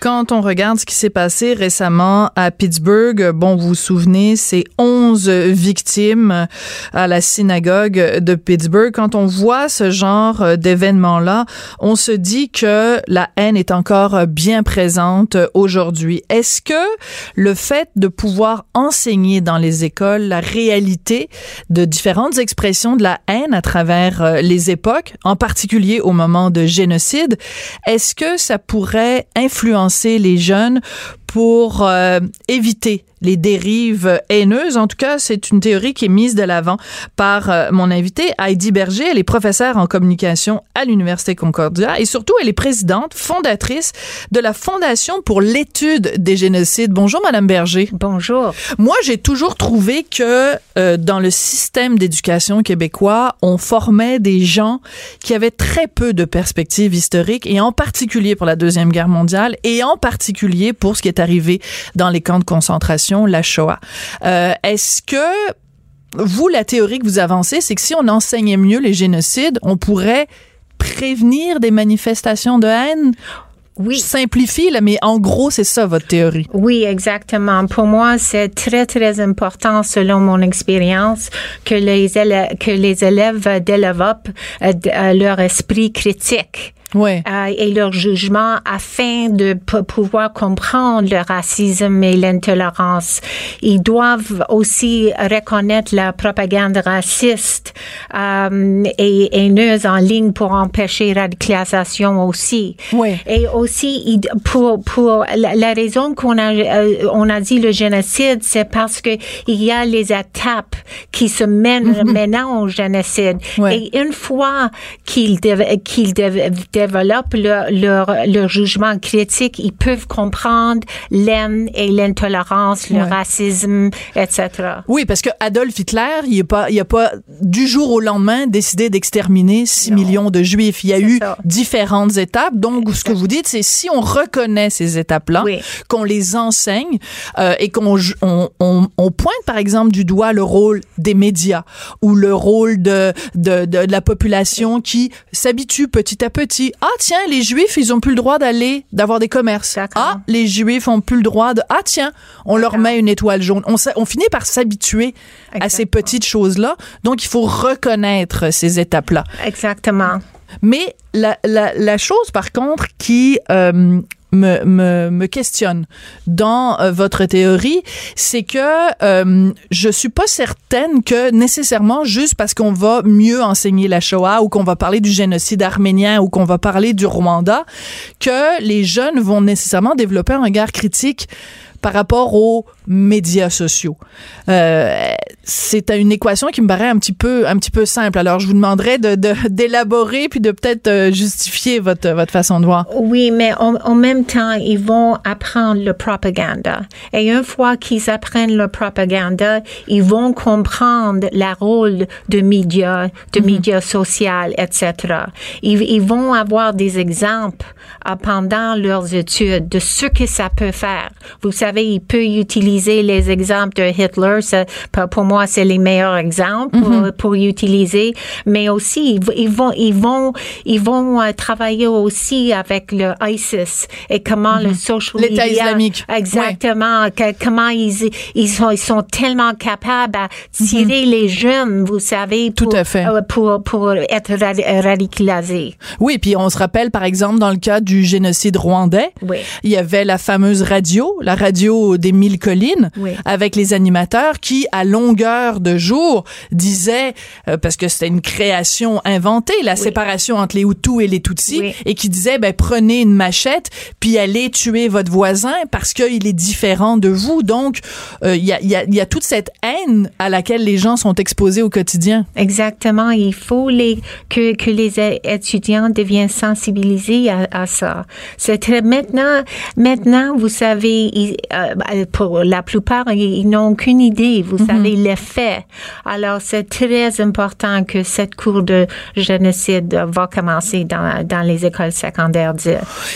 [SPEAKER 3] Quand on regarde ce qui s'est passé récemment à Pittsburgh, bon, vous vous souvenez, c'est 11 victimes à la synagogue de Pittsburgh. Quand on voit ce genre d'événement-là, on se dit que la haine est encore bien présente aujourd'hui. Est-ce que le fait de pouvoir enseigner dans les écoles la réalité de différentes expressions de la haine à travers euh, les époques, en particulier au moment de génocide, est-ce que ça pourrait influencer les jeunes pour euh, éviter les dérives haineuses. En tout cas, c'est une théorie qui est mise de l'avant par euh, mon invitée, Heidi Berger. Elle est professeure en communication à l'Université Concordia et surtout, elle est présidente, fondatrice de la Fondation pour l'étude des génocides. Bonjour, Madame Berger.
[SPEAKER 5] Bonjour.
[SPEAKER 3] Moi, j'ai toujours trouvé que euh, dans le système d'éducation québécois, on formait des gens qui avaient très peu de perspectives historiques, et en particulier pour la Deuxième Guerre mondiale, et en particulier pour ce qui est arrivé dans les camps de concentration, la Shoah. Euh, Est-ce que vous, la théorie que vous avancez, c'est que si on enseignait mieux les génocides, on pourrait prévenir des manifestations de haine? Je
[SPEAKER 5] Oui.
[SPEAKER 3] simplifie, là, mais en gros, c'est ça votre théorie.
[SPEAKER 5] Oui, exactement. Pour moi, c'est très, très important, selon mon expérience, que les élèves, que les élèves développent euh, euh, leur esprit critique.
[SPEAKER 3] Ouais.
[SPEAKER 5] euh, et leur jugement afin de pouvoir comprendre le racisme et l'intolérance. Ils doivent aussi reconnaître la propagande raciste euh, et haineuse en ligne pour empêcher radicalisation aussi.
[SPEAKER 3] Ouais.
[SPEAKER 5] Et aussi, pour, pour la, la raison qu'on a, euh, on a dit le génocide, c'est parce que il y a les étapes qui se mènent maintenant au génocide.
[SPEAKER 3] Ouais.
[SPEAKER 5] Et une fois qu'ils dév- qu'ils dév- développent leur, leur, leur jugement critique, ils peuvent comprendre l'aine et l'intolérance, le
[SPEAKER 3] Ouais.
[SPEAKER 5] racisme, etc.
[SPEAKER 3] Oui, parce que Adolf Hitler, il a pas, il a pas du jour au lendemain décidé d'exterminer 6 millions de Juifs. Il y a eu
[SPEAKER 5] ça.
[SPEAKER 3] différentes étapes. Donc, ce que vous dites, c'est si on reconnaît ces étapes-là,
[SPEAKER 5] Oui.
[SPEAKER 3] qu'on les enseigne euh, et qu'on ju- on, on, on pointe par exemple du doigt le rôle des médias ou le rôle de de, de, de la population qui s'habitue petit à petit. Ah tiens, les Juifs, ils ont plus le droit d'aller d'avoir des commerces. Ah, les Juifs ont plus le droit de. Ah tiens, on leur met une étoile jaune. On, finit par s'habituer à ces petites choses-là. Donc, il faut reconnaître ces étapes-là.
[SPEAKER 5] Exactement.
[SPEAKER 3] Mais la, la, la chose, par contre, qui euh, me, me, questionne dans euh, votre théorie, c'est que euh, je suis pas certaine que nécessairement juste parce qu'on va mieux enseigner la Shoah ou qu'on va parler du génocide arménien ou qu'on va parler du Rwanda, que les jeunes vont nécessairement développer un regard critique par rapport aux médias sociaux. Euh, c'est une équation qui me paraît un petit peu, un petit peu simple. Alors, je vous demanderais de, d'élaborer puis de peut-être euh, justifier votre, votre façon de voir.
[SPEAKER 5] Oui, mais en, en même temps, ils vont apprendre le propaganda. Et une fois qu'ils apprennent le propaganda, ils vont comprendre le rôle de médias, de médias sociaux, etc. Ils, ils vont avoir des exemples euh, pendant leurs études de ce que ça peut faire. Vous savez, ils peuvent utiliser les exemples de Hitler. Ça, pour moi, c'est les meilleurs exemples pour,
[SPEAKER 3] Mhm.
[SPEAKER 5] pour utiliser. Mais aussi, ils, vont, ils vont, ils vont euh, travailler aussi avec le ISIS et comment le social
[SPEAKER 3] Mhm. L'État
[SPEAKER 5] media-
[SPEAKER 3] islamique.
[SPEAKER 5] Exactement. Comment ils, ils sont, ils sont tellement capables à tirer les jeunes, vous savez,
[SPEAKER 3] Mhm. Tout
[SPEAKER 5] pour,
[SPEAKER 3] à fait.
[SPEAKER 5] euh, pour, pour être ra- radicalisés.
[SPEAKER 3] Oui, puis on se rappelle, par exemple, dans le cas du génocide rwandais,
[SPEAKER 5] Oui.
[SPEAKER 3] il y avait la fameuse radio, la radio des mille
[SPEAKER 5] Oui.
[SPEAKER 3] avec les animateurs qui, à longueur de jour, disaient, euh, parce que c'était une création inventée, la séparation entre les Hutus et les Tutsis,
[SPEAKER 5] Oui.
[SPEAKER 3] et qui disaient, ben, prenez une machette, puis allez tuer votre voisin parce qu'il est différent de vous. Donc, euh, il y, a, il y, a, il y a toute cette haine à laquelle les gens sont exposés au quotidien.
[SPEAKER 5] Exactement. Il faut les, que, que les étudiants deviennent sensibilisés à, à ça. C'est très, maintenant, maintenant, vous savez, euh, pour la plupart, ils, ils n'ont aucune idée, vous savez, l'effet. Alors, c'est très important que cette cours de génocide va commencer dans, dans les écoles secondaires.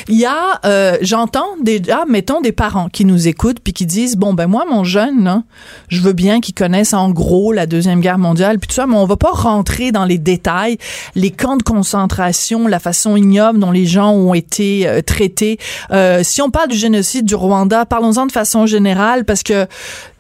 [SPEAKER 3] Il y a, euh, j'entends déjà, mettons des parents qui nous écoutent puis qui disent bon ben moi mon jeune, là, je veux bien qu'il connaisse en gros la deuxième guerre mondiale puis tout ça, mais on va pas rentrer dans les détails, les camps de concentration, la façon ignoble dont les gens ont été euh, traités. Euh, si on parle du génocide du Rwanda, parlons-en de façon générale parce que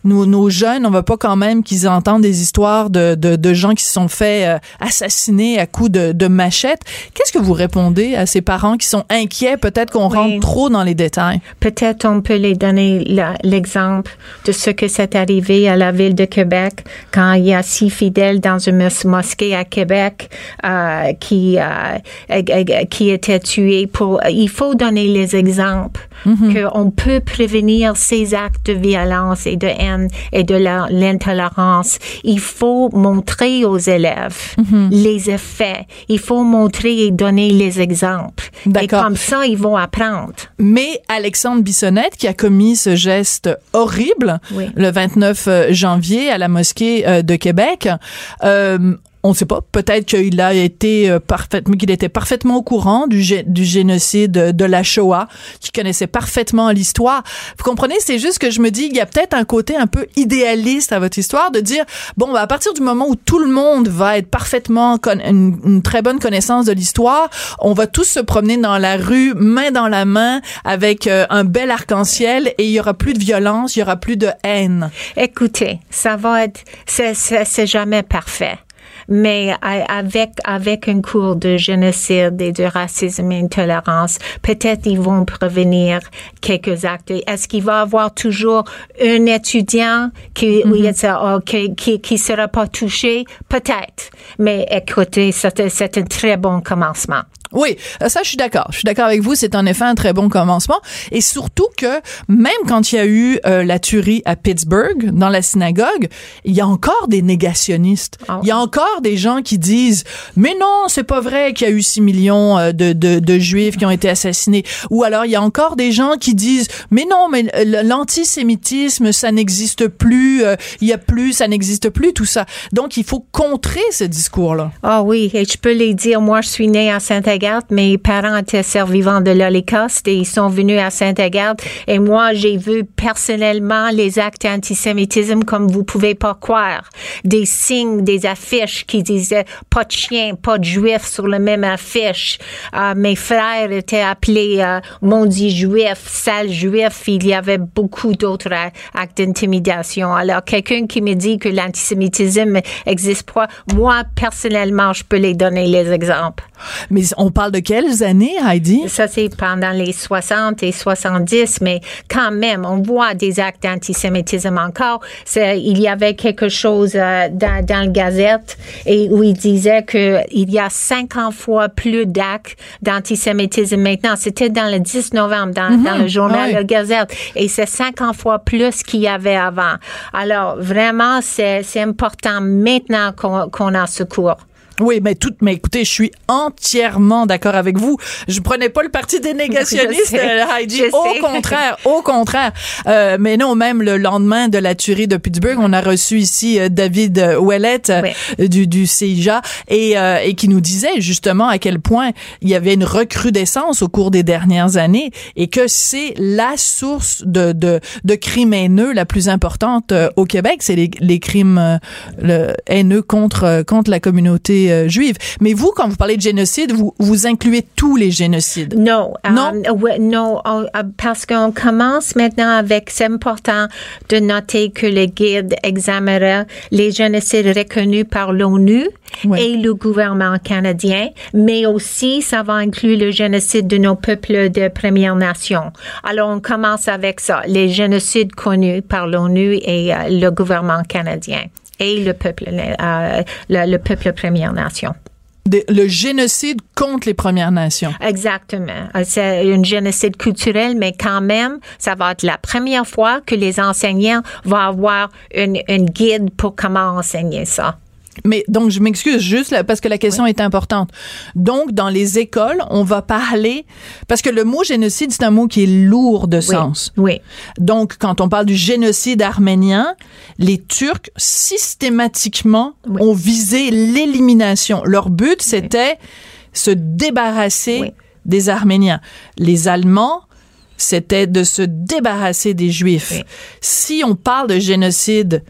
[SPEAKER 3] nos, nos jeunes, on veut pas quand même qu'ils entendent des histoires de, de, de gens qui se sont fait euh, assassiner à coups de, de machette. Qu'est-ce que vous répondez à ces parents qui sont inquiets, peut-être qu'on
[SPEAKER 5] Oui.
[SPEAKER 3] rentre trop dans les détails?
[SPEAKER 5] Peut-être on peut les donner l'exemple de ce que s'est arrivé à la ville de Québec quand il y a six fidèles dans une mos- mosquée à Québec euh, qui euh, qui étaient tués. Pour il faut donner les exemples qu'on peut prévenir ces actes de violence et de haine et de l'intolérance. Il faut montrer aux élèves les effets. Il faut montrer et donner les exemples. Et comme ça, ils vont apprendre.
[SPEAKER 3] Mais Alexandre Bissonnette, qui a commis ce geste horrible
[SPEAKER 5] Oui.
[SPEAKER 3] le 29 janvier à la mosquée euh, de Québec, euh, on ne sait pas. Peut-être qu'il a été euh, parfaitement, qu'il était parfaitement au courant du, gé- du génocide de la Shoah, qu'il connaissait parfaitement l'histoire. Vous comprenez, c'est juste que je me dis, il y a peut-être un côté un peu idéaliste à votre histoire de dire, bon, bah, à partir du moment où tout le monde va être parfaitement une, très bonne connaissance de l'histoire, on va tous se promener dans la rue, main dans la main, avec euh, un bel arc-en-ciel, et il y aura plus de violence, il y aura plus de haine.
[SPEAKER 5] Écoutez, ça va être, c'est jamais parfait. Mais avec avec un cours de génocide et de racisme et intolérance, peut-être ils vont prévenir quelques actes. Est-ce qu'il va y avoir toujours un étudiant qui c'est- oh, qui, qui qui sera pas touché? Peut-être. Mais écoutez, c'est un très bon commencement.
[SPEAKER 3] Oui, euh, ça je suis d'accord. Je suis d'accord avec vous, c'est en effet un très bon commencement et surtout que même quand il y a eu euh, la tuerie à Pittsburgh dans la synagogue, il y a encore des négationnistes.
[SPEAKER 5] Ah
[SPEAKER 3] Il y a encore des gens qui disent "Mais non, c'est pas vrai qu'il y a eu 6 millions euh, de, de de juifs qui ont été assassinés." Ou alors il y a encore des gens qui disent "Mais non, mais l'antisémitisme ça n'existe plus, euh, il y a plus, ça n'existe plus tout ça." Donc il faut contrer ce discours-là.
[SPEAKER 5] Ah oui, et je peux les dire, moi je suis née à Mes parents étaient survivants de l'Holocauste et ils sont venus à Sainte-Agathe et moi j'ai vu personnellement les actes d'antisémitisme comme vous pouvez pas croire. Des signes, des affiches qui disaient pas de chien, pas de juif sur la même affiche. Euh, mes frères étaient appelés euh, maudits juifs, sales juifs. Il y avait beaucoup d'autres actes d'intimidation. Alors quelqu'un qui me dit que l'antisémitisme existe pas, moi personnellement je peux les donner les exemples.
[SPEAKER 3] Parle de quelles années, Heidi?
[SPEAKER 5] Ça, c'est pendant les 60 et 70, mais quand même, on voit des actes d'antisémitisme encore. C'est- Il y avait quelque chose euh, dans, dans le Gazette et où il disait qu'il y a 50 fois plus d'actes d'antisémitisme maintenant. C'était dans le 10 novembre, dans, dans le journal
[SPEAKER 3] Ouais.
[SPEAKER 5] Le Gazette. Et c'est 50 fois plus qu'il y avait avant. Alors, vraiment, c'est c'est important maintenant qu'on qu'on a ce cours.
[SPEAKER 3] Oui, mais tout, mais écoutez, je suis entièrement d'accord avec vous. Je prenais pas le parti des négationnistes,
[SPEAKER 5] sais.
[SPEAKER 3] euh, Heidi. Au contraire, au contraire. Euh, mais non, même le lendemain de la tuerie de Pittsburgh, on a reçu ici euh, David Ouellet euh,
[SPEAKER 5] Oui.
[SPEAKER 3] du, du CIJA et, euh, et qui nous disait justement à quel point il y avait une recrudescence au cours des dernières années et que c'est la source de, de, de crimes haineux la plus importante au Québec. C'est les, les crimes le, haineux contre, contre la communauté euh, juive. Mais vous, quand vous parlez de génocide, vous, vous incluez tous les génocides.
[SPEAKER 5] Non,
[SPEAKER 3] Non?
[SPEAKER 5] euh, ouais, non, on- euh, parce qu'on commence maintenant avec, c'est important de noter que le guide examinera les génocides reconnus par l'ONU
[SPEAKER 3] Ouais.
[SPEAKER 5] et le gouvernement canadien, mais aussi ça va inclure le génocide de nos peuples de Première Nation. Alors on commence avec ça, les génocides connus par l'ONU et euh, le gouvernement canadien et le peuple, euh, le, le peuple Première Nation.
[SPEAKER 3] De- le génocide contre les Premières Nations.
[SPEAKER 5] Exactement. Euh, C'est une génocide culturel, mais quand même, ça va être la première fois que les enseignants vont avoir une, une guide pour comment enseigner ça.
[SPEAKER 3] Mais donc, je m'excuse juste là, parce que la question est importante. Donc, dans les écoles, on va parler parce que le mot génocide, c'est un mot qui est lourd de sens.
[SPEAKER 5] Oui.
[SPEAKER 3] Donc, quand on parle du génocide arménien, les Turcs systématiquement
[SPEAKER 5] Oui.
[SPEAKER 3] ont visé l'élimination. Leur but, c'était se débarrasser des Arméniens. Les Allemands, c'était de se débarrasser des Juifs. Si on parle de génocide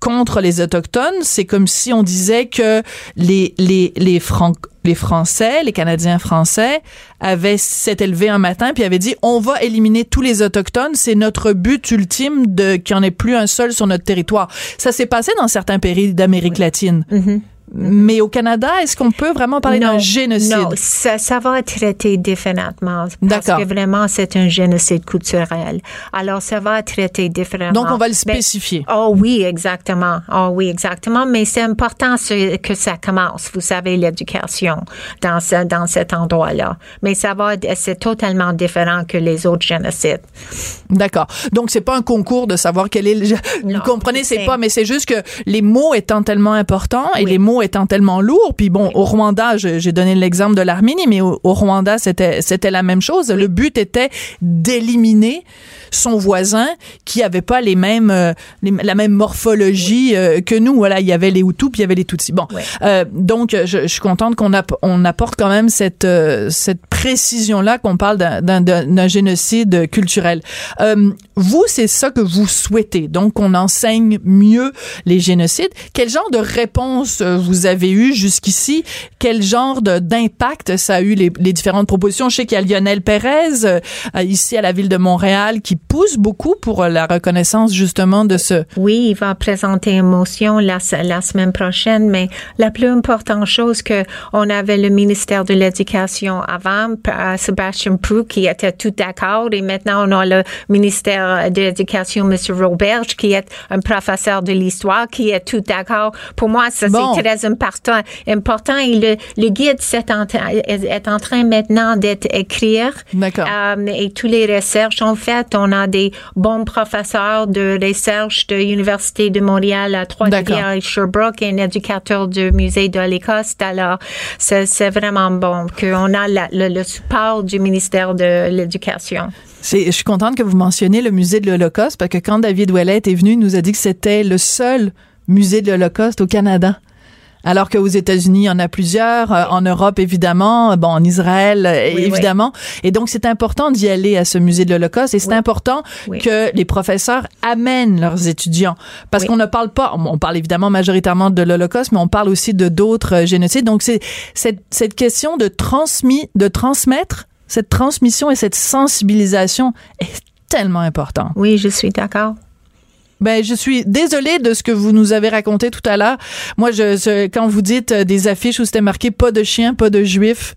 [SPEAKER 3] contre les autochtones, c'est comme si on disait que les les les Franc les Français, les Canadiens français avaient s'étaient élevés un matin puis avaient dit on va éliminer tous les autochtones, c'est notre but ultime de qu'il n'y en ait plus un seul sur notre territoire. Ça s'est passé dans certains pays d'Amérique latine.
[SPEAKER 5] Mm-hmm.
[SPEAKER 3] Mais au Canada, est-ce qu'on peut vraiment parler d'un génocide?
[SPEAKER 5] Non, ça, ça va être traité différemment. Parce que vraiment, c'est un génocide culturel. Alors, ça va être traité différemment.
[SPEAKER 3] Donc on va le
[SPEAKER 5] Mais-
[SPEAKER 3] spécifier.
[SPEAKER 5] Oh oui, exactement. Oh oui, exactement. Mais c'est important que ça commence. Vous savez, l'éducation dans ce, dans cet endroit-là. Mais ça va, c'est totalement différent que les autres génocides.
[SPEAKER 3] D'accord. Donc c'est pas un concours de savoir quel est le vous
[SPEAKER 5] Non,
[SPEAKER 3] comprenez c'est pas mais c'est juste que les mots étant tellement importants et les mots étant tellement lourds puis bon au Rwanda j'ai donné l'exemple de l'Arménie mais au, au Rwanda c'était c'était la même chose. Le but était d'éliminer son voisin qui avait pas les mêmes euh, les- la même morphologie euh, que nous. Voilà il y avait les Hutus puis il y avait les Tutsis. Bon euh, donc je, je suis contente qu'on app- on apporte quand même cette cette précision là qu'on parle d'un- génocide culturel. Vous c'est ça que vous souhaitez donc qu'on enseigne mieux les génocides. Quel genre de réponse euh, vous avez eu jusqu'ici? Quel genre d'impact ça a eu les, les différentes propositions? Je sais qu'il y a Lionel Pérez euh, ici à la ville de Montréal qui pousse beaucoup pour la reconnaissance justement de ce
[SPEAKER 5] Oui, il va présenter une motion la, la semaine prochaine, mais la plus importante chose que on avait le ministère de l'Éducation avant, euh, Sébastien Prou, qui était tout d'accord, et maintenant on a le ministère de l'Éducation, M. Roberge, qui est un professeur de l'histoire, qui est tout d'accord. Pour moi, ça
[SPEAKER 3] Bon.
[SPEAKER 5] c'est très important. important et le, le guide en, est, en train maintenant d'être écrire.
[SPEAKER 3] D'accord.
[SPEAKER 5] Euh, et tous les recherches en fait, on a des bons professeurs de recherche de l'Université de Montréal à Trois-Rivières et Sherbrooke et un éducateur du musée de l'Écosse. Alors, c'est vraiment bon qu'on a la- le, le support du ministère de l'Éducation.
[SPEAKER 3] Je suis contente que vous mentionniez le musée de l'Holocauste parce que quand David Ouellet est venu, il nous a dit que c'était le seul musée de l'Holocauste au Canada. Alors qu'aux États-Unis, il y en a plusieurs, euh, en Europe évidemment, bon en Israël euh,
[SPEAKER 5] Oui, oui.
[SPEAKER 3] évidemment, et donc c'est important d'y aller à ce musée de l'Holocauste et c'est
[SPEAKER 5] Oui.
[SPEAKER 3] important que les professeurs amènent leurs étudiants parce qu'on ne parle pas, on parle évidemment majoritairement de l'Holocauste, mais on parle aussi de d'autres euh, génocides. Donc c'est cette cette question de transmis, de transmettre cette transmission et cette sensibilisation est tellement important.
[SPEAKER 5] Oui, je suis d'accord.
[SPEAKER 3] Ben, je suis désolée de ce que vous nous avez raconté tout à l'heure. Moi, je, quand vous dites euh, des affiches où c'était marqué pas de chien, pas de juif,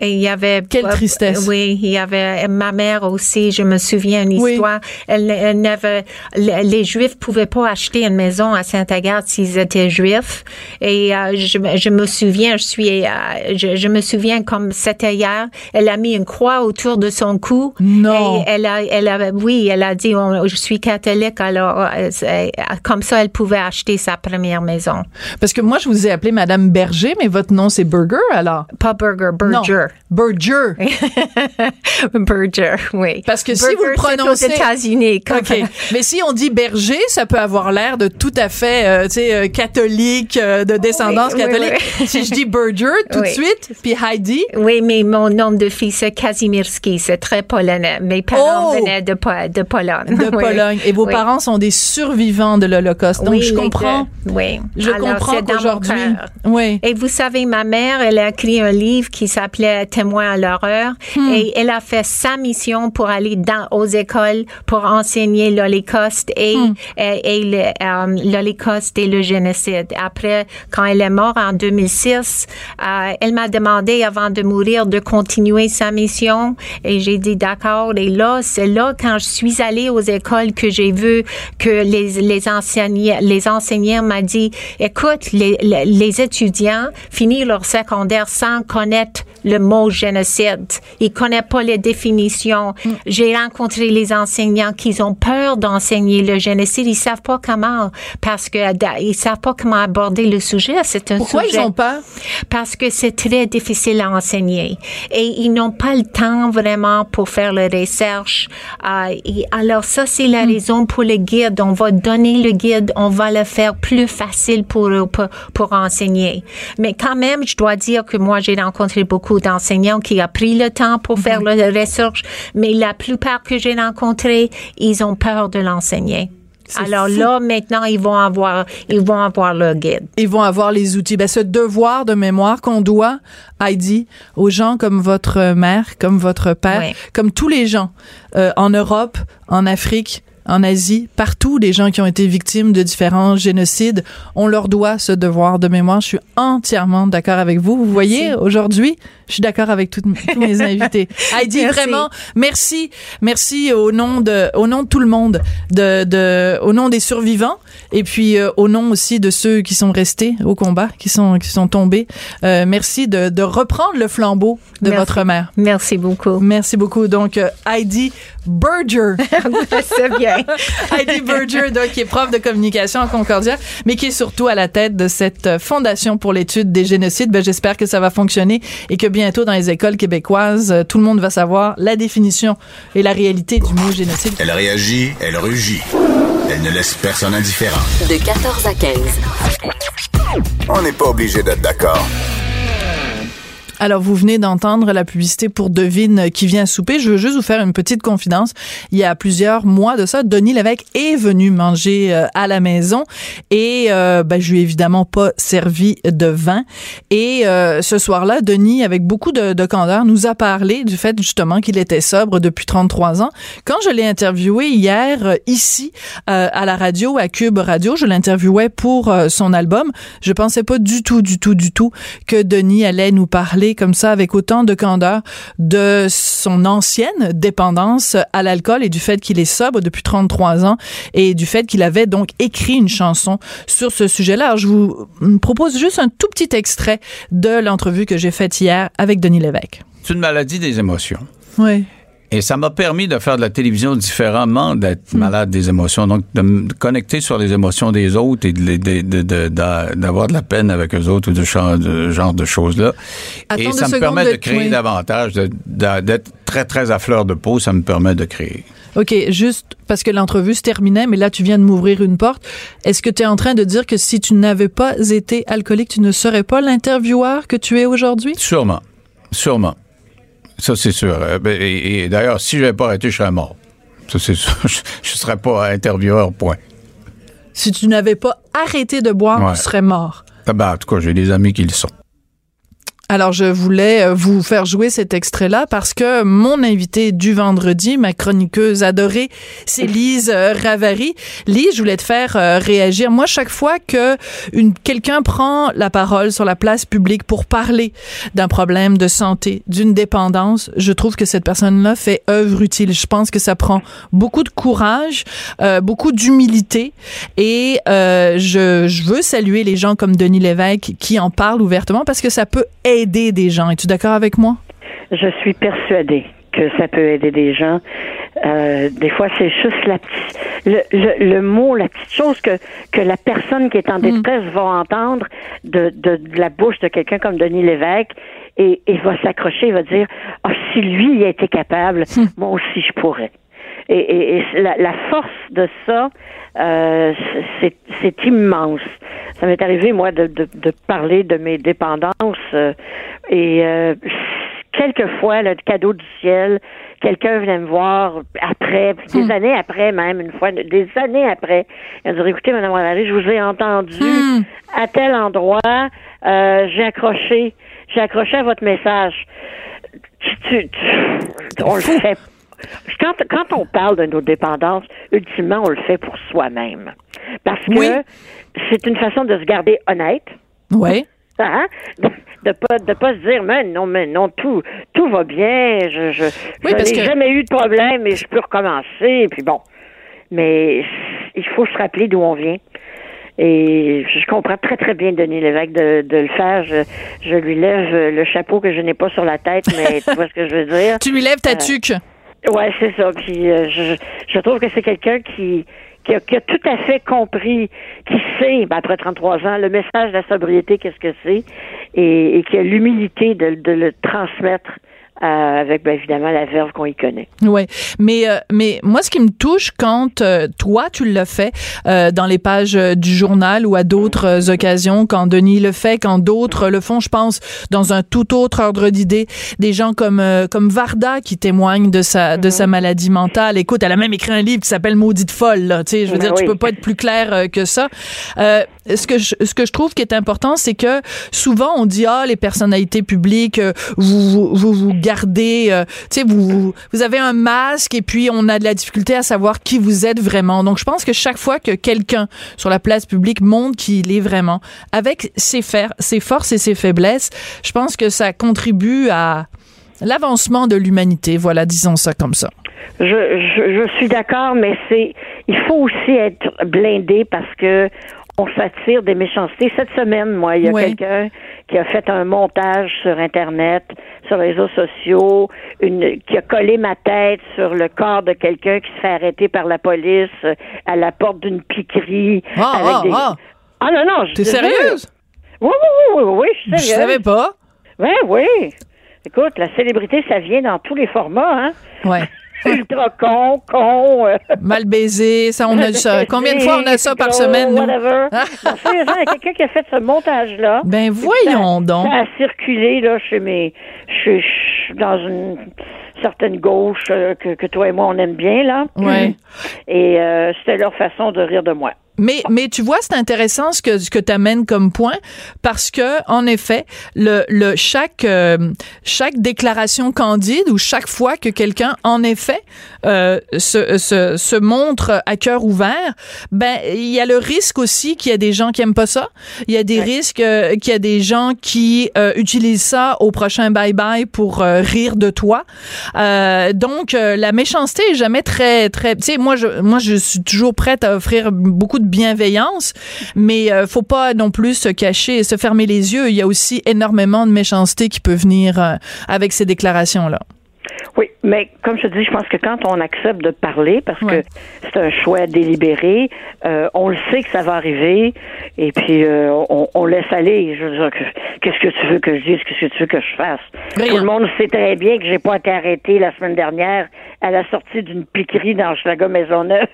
[SPEAKER 5] Et il y avait
[SPEAKER 3] Quelle tristesse.
[SPEAKER 5] Oui, il y avait ma mère aussi. Je me souviens une
[SPEAKER 3] Oui.
[SPEAKER 5] histoire. Elle, elle n'avait les, Juifs pouvaient pas acheter une maison à Sainte-Agathe s'ils étaient Juifs. Et euh, je, me- je me souviens, je suis, euh, je, je me souviens comme c'était hier. Elle a mis une croix autour de son cou.
[SPEAKER 3] Non.
[SPEAKER 5] Et elle a, elle a, oui, elle a dit, on- je suis catholique, alors euh, comme ça, elle pouvait acheter sa première maison.
[SPEAKER 3] parce que moi, je vous ai appelé Madame Berger, mais votre nom, c'est Burger, alors?
[SPEAKER 5] Pas Burger,
[SPEAKER 3] Non.
[SPEAKER 5] Berger.
[SPEAKER 3] Berger.
[SPEAKER 5] Berger, oui.
[SPEAKER 3] Parce que si
[SPEAKER 5] Burger,
[SPEAKER 3] vous le prononcez-
[SPEAKER 5] aux États-Unis.
[SPEAKER 3] Mais si on dit berger, ça peut avoir l'air de tout à fait, euh, tu sais, euh, catholique, euh, de descendance
[SPEAKER 5] Oui,
[SPEAKER 3] catholique.
[SPEAKER 5] oui.
[SPEAKER 3] Si je dis Berger tout de suite, puis Heidi,
[SPEAKER 5] Oui, mais mon nom de fille, c'est Kazimierski. C'est très polonais. Mes parents
[SPEAKER 3] Oh!
[SPEAKER 5] venaient de, de Pologne.
[SPEAKER 3] de. Pologne. Et vos parents sont des survivants de l'Holocauste. Donc, je comprends.
[SPEAKER 5] Oui.
[SPEAKER 3] Je
[SPEAKER 5] Alors,
[SPEAKER 3] comprends qu'aujourd'hui. Oui.
[SPEAKER 5] Et vous savez, ma mère, elle a écrit un livre qui s'appelait Témoin à l'horreur
[SPEAKER 3] Hmm.
[SPEAKER 5] et elle a fait sa mission pour aller dans, aux écoles pour enseigner l'Holocauste et,
[SPEAKER 3] Hmm.
[SPEAKER 5] et, et le, euh, l'Holocauste et le génocide. Après, quand elle est morte en 2006, euh, elle m'a demandé avant de mourir de continuer sa mission et j'ai dit d'accord. Et là, c'est là quand je suis allée aux écoles que j'ai vu que les, les enseignants, les enseignants m'ont dit, écoute, les, les, les étudiants finissent leur secondaire sans connaître le mot génocide. Ils connaissent pas les définitions. J'ai rencontré les enseignants qui ont peur d'enseigner le génocide. Ils savent pas comment parce que ils savent pas comment aborder le sujet. C'est un
[SPEAKER 3] Pourquoi
[SPEAKER 5] sujet
[SPEAKER 3] ils ont peur?
[SPEAKER 5] parce que c'est très difficile à enseigner et ils n'ont pas le temps vraiment pour faire la recherche. Euh, et alors ça, c'est la raison pour le guide. On va donner le guide, on va le faire plus facile pour pour, pour enseigner. Mais quand même, je dois dire que moi, j'ai rencontré beaucoup d'enseignants qui ont pris le temps pour faire la recherche, mais la plupart que j'ai rencontrés, ils ont peur de l'enseigner. Alors
[SPEAKER 3] fou.
[SPEAKER 5] là, maintenant, ils vont avoir, ils vont avoir leur guide.
[SPEAKER 3] Ils vont avoir les outils. Ben, ce devoir de mémoire qu'on doit, Heidi, aux gens comme votre mère, comme votre père,
[SPEAKER 5] Oui.
[SPEAKER 3] comme tous les gens euh, en Europe, en Afrique, en Asie, partout, des gens qui ont été victimes de différents génocides, on leur doit ce devoir de mémoire. Je suis entièrement d'accord avec vous. Vous voyez, aujourd'hui, je suis d'accord avec toutes- tous mes invités. Heidi,
[SPEAKER 5] Merci.
[SPEAKER 3] vraiment, merci, merci au nom de, au nom de tout le monde, de, de, au nom des survivants, et puis euh, au nom aussi de ceux qui sont restés au combat, qui sont, qui sont tombés. Euh, merci de, de reprendre le flambeau de
[SPEAKER 5] Merci.
[SPEAKER 3] votre mère.
[SPEAKER 5] Merci beaucoup.
[SPEAKER 3] Merci beaucoup. Donc, euh, Heidi Berger.
[SPEAKER 5] C'est bien.
[SPEAKER 3] Heidi Berger, donc, qui est prof de communication à Concordia, mais qui est surtout à la tête de cette euh, fondation pour l'étude des génocides. Ben, j'espère que ça va fonctionner et que bientôt, dans les écoles québécoises, euh, tout le monde va savoir la définition et la réalité du mot génocide.
[SPEAKER 2] Elle réagit, elle rugit. Elle ne laisse personne indifférent.
[SPEAKER 1] De 14 à 15.
[SPEAKER 2] On n'est pas obligé d'être d'accord.
[SPEAKER 3] Alors, vous venez d'entendre la publicité pour Devine qui vient souper. Je veux juste vous faire une petite confidence. Il y a plusieurs mois de ça, Denis Lévesque est venu manger euh, à la maison et euh, ben, je lui ai évidemment pas servi de vin. Et euh, ce soir-là, Denis, avec beaucoup de, de candeur, nous a parlé du fait justement qu'il était sobre depuis 33 ans. Quand je l'ai interviewé hier euh, ici euh, à la radio, à Cube Radio, je l'interviewais pour son album. Je pensais pas du tout, du tout, du tout que Denis allait nous parler comme ça avec autant de candeur de son ancienne dépendance à l'alcool et du fait qu'il est sobre depuis 33 ans et du fait qu'il avait donc écrit une chanson sur ce sujet-là. Alors, je vous propose juste un tout petit extrait de l'entrevue que j'ai faite hier avec Denis Lévesque.
[SPEAKER 6] C'est une maladie des émotions.
[SPEAKER 3] Oui.
[SPEAKER 6] Et ça m'a permis de faire de la télévision différemment d'être
[SPEAKER 3] Hmm.
[SPEAKER 6] malade des émotions. Donc, de me connecter sur les émotions des autres et de les- de- de- de- d'a- d'avoir de la peine avec eux autres ou de genre de, genre de choses-là. Et ça me permet
[SPEAKER 3] de-
[SPEAKER 6] créer
[SPEAKER 3] oui.
[SPEAKER 6] davantage, d'être très, très à fleur de peau. Ça me permet de créer.
[SPEAKER 3] OK, juste parce que l'entrevue se terminait, mais là, tu viens de m'ouvrir une porte. Est-ce que tu es en train de dire que si tu n'avais pas été alcoolique, tu ne serais pas l'intervieweur que tu es aujourd'hui?
[SPEAKER 6] Sûrement. Sûrement. Ça, c'est sûr. Euh, ben, Et, et d'ailleurs, si je n'avais pas arrêté, je serais mort. Ça, c'est sûr. Je ne serais pas intervieweur, point.
[SPEAKER 3] Si tu n'avais pas arrêté de boire,
[SPEAKER 6] Ouais.
[SPEAKER 3] tu serais mort.
[SPEAKER 6] Ah ben, en tout cas, j'ai des amis qui le sont.
[SPEAKER 3] Alors, je voulais euh, vous faire jouer cet extrait-là parce que mon invité du vendredi, ma chroniqueuse adorée, c'est Lise euh, Ravary. Lise, je voulais te faire euh, réagir. Moi, chaque fois que quelqu'un prend la parole sur la place publique pour parler d'un problème de santé, d'une dépendance, je trouve que cette personne-là fait œuvre utile. Je pense que ça prend beaucoup de courage, euh, beaucoup d'humilité et euh, je, je veux saluer les gens comme Denis Lévesque qui en parlent ouvertement parce que ça peut aider des gens. Es-tu d'accord avec moi?
[SPEAKER 7] Je suis persuadée que ça peut aider des gens. Euh, des fois, c'est juste la petite, le, le, le, mot, la petite chose que, que la personne qui est en détresse va entendre de, de, de la bouche de quelqu'un comme Denis Lévesque et, et va s'accrocher, va dire Ah, si lui il a été capable, moi aussi je pourrais. Et, et, et la, la, force de ça, euh, c'est immense. Ça m'est arrivé, moi, de, de, de, parler de mes dépendances euh, et euh, quelquefois, le cadeau du ciel, quelqu'un venait me voir après, des hmm. années après même, une fois, des années après. Il a dit, écoutez, Mme Valérie, je vous ai entendu hmm. à tel endroit, euh, j'ai accroché, j'ai accroché à votre message. Tu, tu, tu, on le fait. Quand, quand on parle de nos dépendances, ultimement, on le fait pour soi-même. Parce que c'est une façon de se garder honnête.
[SPEAKER 3] Oui.
[SPEAKER 7] Hein? De pas de pas se dire mais non mais non tout tout va bien je je,
[SPEAKER 3] oui,
[SPEAKER 7] je n'ai jamais eu de problème et je peux recommencer puis bon mais il faut se rappeler d'où on vient et je comprends très très bien Denis Lévesque de, de le faire je, je lui lève le chapeau que je n'ai pas sur la tête mais tu vois ce que je veux dire?
[SPEAKER 3] Tu lui lèves ta euh, tuque
[SPEAKER 7] ouais c'est ça. Puis euh, je je trouve que c'est quelqu'un qui qui a, qui a, tout à fait compris, qui sait, ben après 33 ans, le message de la sobriété, qu'est-ce que c'est, et, et, qui a l'humilité de, de, le transmettre euh, avec bien évidemment la verve qu'on y connaît.
[SPEAKER 3] Oui, mais euh, mais moi ce qui me touche quand euh, toi tu le fais euh, dans les pages euh, du journal ou à d'autres occasions quand Denis le fait, quand d'autres le font, je pense dans un tout autre ordre d'idée, des gens comme comme Varda qui témoignent de sa de sa mhm. maladie mentale. Écoute, elle a même écrit un livre qui s'appelle Maudite folle là, tu sais, je veux ben dire oui. tu peux pas être plus clair que ça. Ce que je, ce que je trouve qui est important, c'est que souvent on dit ah les personnalités publiques vous vous vous, vous garder, euh, tu sais, vous, vous avez un masque et puis on a de la difficulté à savoir qui vous êtes vraiment. Donc, je pense que chaque fois que quelqu'un sur la place publique montre qui il est vraiment, avec ses, faire, ses forces et ses faiblesses, je pense que ça contribue à l'avancement de l'humanité. Voilà, disons ça comme ça.
[SPEAKER 7] Je, je, je suis d'accord, mais c'est il faut aussi être blindé parce que on s'attire des méchancetés. Cette semaine, moi, il y a quelqu'un qui a fait un montage sur Internet, sur les réseaux sociaux, une, qui a collé ma tête sur le corps de quelqu'un qui se fait arrêter par la police à la porte d'une piquerie.
[SPEAKER 3] Ah,
[SPEAKER 7] avec
[SPEAKER 3] ah,
[SPEAKER 7] des...
[SPEAKER 3] ah.
[SPEAKER 7] ah non, non, je
[SPEAKER 3] T'es sérieuse?
[SPEAKER 7] Oui, oui, oui, oui, oui, je suis
[SPEAKER 3] sérieuse. Je savais pas.
[SPEAKER 7] Oui, oui. Écoute, la célébrité, ça vient dans tous les formats, hein?
[SPEAKER 3] Ouais.
[SPEAKER 7] Ultra con, con. Euh.
[SPEAKER 3] Mal baisé, ça, on a ça. Combien de fois on a ça par semaine, nous?
[SPEAKER 7] Whatever. il y a quelqu'un qui a fait ce montage-là.
[SPEAKER 3] Ben, voyons
[SPEAKER 7] ça,
[SPEAKER 3] donc.
[SPEAKER 7] Ça a circulé, là, chez mes, je suis dans une certaine gauche euh, que, que toi et moi, on aime bien, là.
[SPEAKER 3] Ouais.
[SPEAKER 7] Et euh, c'était leur façon de rire de moi.
[SPEAKER 3] Mais, mais tu vois, c'est intéressant ce que, ce que tu amènes comme point parce que, en effet, le, le, chaque, euh, chaque déclaration candide ou chaque fois que quelqu'un, en effet, euh, se, se, se montre à cœur ouvert, ben, il y a le risque aussi qu'il y a des gens qui aiment pas ça. Il y a des ouais. risques euh, qu'il y a des gens qui euh, utilisent ça au prochain bye-bye pour rire de toi. donc, la méchanceté est jamais très, très, tu sais, moi, je, moi, je suis toujours prête à offrir beaucoup de bienveillance, mais euh, faut pas non plus se cacher et se fermer les yeux. Il y a aussi énormément de méchanceté qui peut venir euh, avec ces déclarations-là.
[SPEAKER 7] Oui, mais comme je te dis, je pense que quand on accepte de parler, parce
[SPEAKER 3] Ouais.
[SPEAKER 7] que c'est un choix délibéré, euh, on le sait que ça va arriver, et puis euh, on, on laisse aller. Je veux dire, que- qu'est-ce que tu veux que je dise, qu'est-ce que tu veux que je fasse?
[SPEAKER 3] Rien.
[SPEAKER 7] Tout le monde sait très bien que j'ai pas été arrêté la semaine dernière à la sortie d'une piquerie dans Schlager Maisonneuve.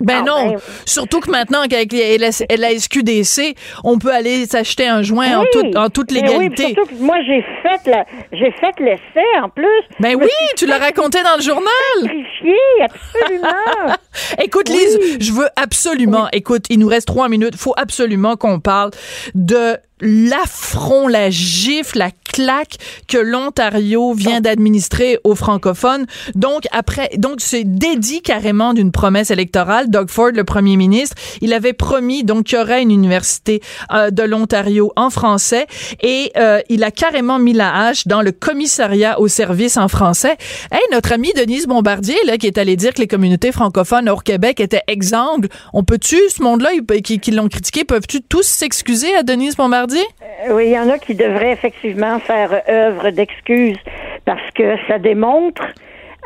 [SPEAKER 3] Ben
[SPEAKER 7] Ah,
[SPEAKER 3] non,
[SPEAKER 7] ben.
[SPEAKER 3] surtout que maintenant qu'avec les LS la SQDC, on peut aller s'acheter un joint en,
[SPEAKER 7] Oui.
[SPEAKER 3] toute- en toute
[SPEAKER 7] Mais
[SPEAKER 3] légalité.
[SPEAKER 7] Oui, surtout que moi j'ai fait la, j'ai fait l'essai en plus.
[SPEAKER 3] ben oui, tu l'as raconté dans le journal.
[SPEAKER 7] sacrifié, absolument.
[SPEAKER 3] Écoute,
[SPEAKER 7] Oui.
[SPEAKER 3] Lise, je veux absolument, écoute, il nous reste trois minutes, faut absolument qu'on parle de l'affront, la gifle, la claque que l'Ontario vient d'administrer aux francophones. Donc après, donc c'est dédié carrément d'une promesse électorale. Doug Ford, le premier ministre, il avait promis donc qu'il y aurait une université euh, de l'Ontario en français et euh, il a carrément mis la hache dans le commissariat au service en français. Hey, notre amie Denise Bombardier là qui est allée dire que les communautés francophones hors Québec étaient exsangues, on peut-tu ce monde-là qui, qui l'ont critiqué peuvent-tu tous s'excuser à Denise Bombardier?
[SPEAKER 7] Euh, oui, il y en a qui devraient effectivement faire œuvre d'excuse parce que ça démontre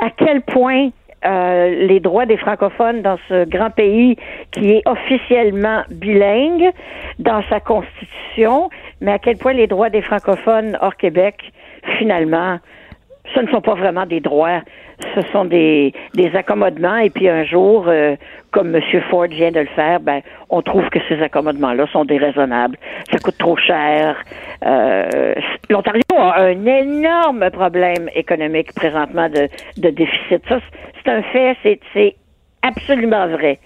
[SPEAKER 7] à quel point euh, les droits des francophones dans ce grand pays qui est officiellement bilingue dans sa constitution, mais à quel point les droits des francophones hors Québec, finalement, ce ne sont pas vraiment des droits, ce sont des, des accommodements. Et puis un jour, euh, comme M. Ford vient de le faire, ben, on trouve que ces accommodements-là sont déraisonnables. Ça coûte trop cher. Euh, L'Ontario a un énorme problème économique présentement de, de déficit. Ça, c'est un fait, c'est absolument vrai.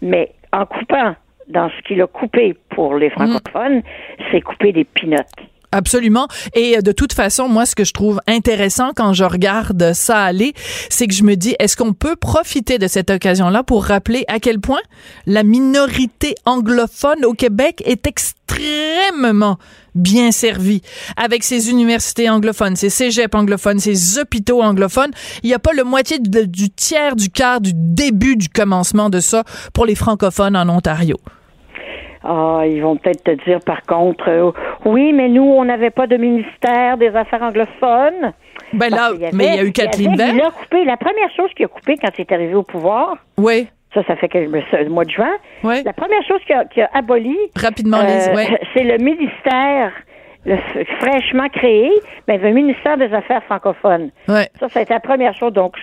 [SPEAKER 7] Mais en coupant dans ce qu'il a coupé pour les francophones, c'est couper des pinottes.
[SPEAKER 3] Absolument. Et euh, de toute façon, moi, ce que je trouve intéressant quand je regarde ça aller, c'est que je me dis, est-ce qu'on peut profiter de cette occasion-là pour rappeler à quel point la minorité anglophone au Québec est extrêmement bien servie avec ses universités anglophones, ses cégeps anglophones, ses hôpitaux anglophones. Il n'y a pas le moitié du tiers, du quart, du début, du commencement de ça pour les francophones en Ontario.
[SPEAKER 7] Ah, ils vont peut-être te dire par contre, euh, oui, mais nous, on n'avait pas de ministère des Affaires anglophones.
[SPEAKER 3] Ben là, mais il y a eu Kathleen Bell.
[SPEAKER 7] Il a coupé, la première chose qu'il a coupé quand il est arrivé au pouvoir.
[SPEAKER 3] Oui.
[SPEAKER 7] Ça, ça fait le mois de juin.
[SPEAKER 3] Oui.
[SPEAKER 7] La première chose qu'il a, a, aboli.
[SPEAKER 3] Rapidement, euh,
[SPEAKER 7] C'est le ministère le, fraîchement créé, mais le ministère des Affaires francophones.
[SPEAKER 3] Ouais.
[SPEAKER 7] Ça, ça a été la première chose. Donc,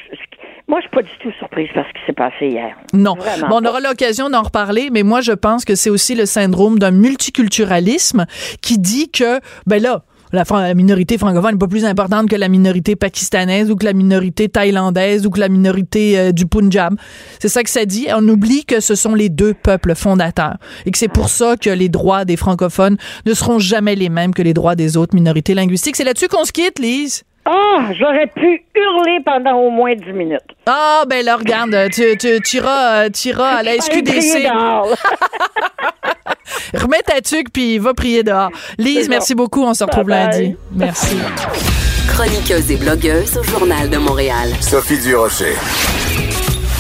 [SPEAKER 7] moi, je suis pas du tout surprise par ce qui s'est passé hier.
[SPEAKER 3] Non. Bon, on aura l'occasion d'en reparler, mais moi, je pense que c'est aussi le syndrome d'un multiculturalisme qui dit que, ben là, la, minorité francophone n'est pas plus importante que la minorité pakistanaise ou que la minorité thaïlandaise ou que la minorité euh, du Punjab. C'est ça que ça dit. On oublie que ce sont les deux peuples fondateurs et que c'est pour ça que les droits des francophones ne seront jamais les mêmes que les droits des autres minorités linguistiques. C'est là-dessus qu'on se quitte, Lise.
[SPEAKER 7] Ah, j'aurais pu hurler pendant au moins 10 minutes.
[SPEAKER 3] Ah, ben là, regarde, tu, tu, iras, tu iras à la SQDC. Remets ta tuque puis va prier dehors. Lise, merci beaucoup. On se retrouve lundi. Merci.
[SPEAKER 1] Chroniqueuse et blogueuse au Journal de Montréal.
[SPEAKER 2] Sophie Durocher.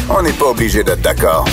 [SPEAKER 2] On n'est pas obligé d'être d'accord.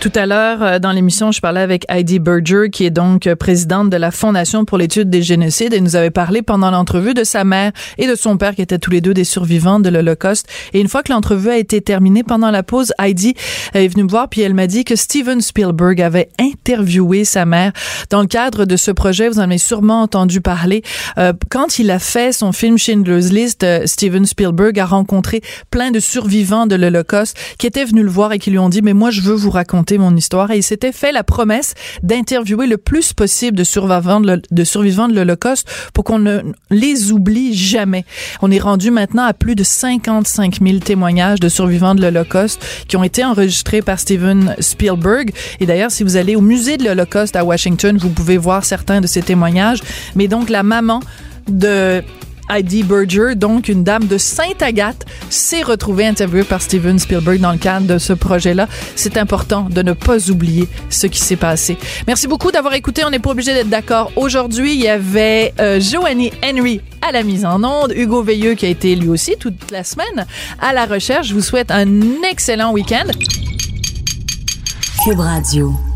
[SPEAKER 3] Tout à l'heure, euh, dans l'émission, je parlais avec Heidi Berger, qui est donc euh, présidente de la Fondation pour l'étude des génocides, et nous avait parlé pendant l'entrevue de sa mère et de son père, qui étaient tous les deux des survivants de l'Holocauste. Et une fois que l'entrevue a été terminée, pendant la pause, Heidi est venue me voir, puis elle m'a dit que Steven Spielberg avait interviewé sa mère dans le cadre de ce projet. Vous en avez sûrement entendu parler. Euh, quand il a fait son film Schindler's List, Steven Spielberg a rencontré plein de survivants de l'Holocauste qui étaient venus le voir et qui lui ont dit, mais moi, je veux vous mon histoire et il s'était fait la promesse d'interviewer le plus possible de survivants de l'Holocauste pour qu'on ne les oublie jamais. On est rendu maintenant à plus de 55 000 témoignages de survivants de l'Holocauste qui ont été enregistrés par Steven Spielberg. Et d'ailleurs, si vous allez au musée de l'Holocauste à Washington, vous pouvez voir certains de ces témoignages. Mais donc, la maman de Heidi Berger, donc une dame de Sainte-Agathe, s'est retrouvée interviewée par Steven Spielberg dans le cadre de ce projet-là. C'est important de ne pas oublier ce qui s'est passé. Merci beaucoup d'avoir écouté. On n'est pas obligé d'être d'accord. Aujourd'hui, il y avait euh, Joanie Henry à la mise en onde, Hugo Veilleux qui a été lui aussi toute la semaine à la recherche. Je vous souhaite un excellent week-end.
[SPEAKER 1] Cube Radio.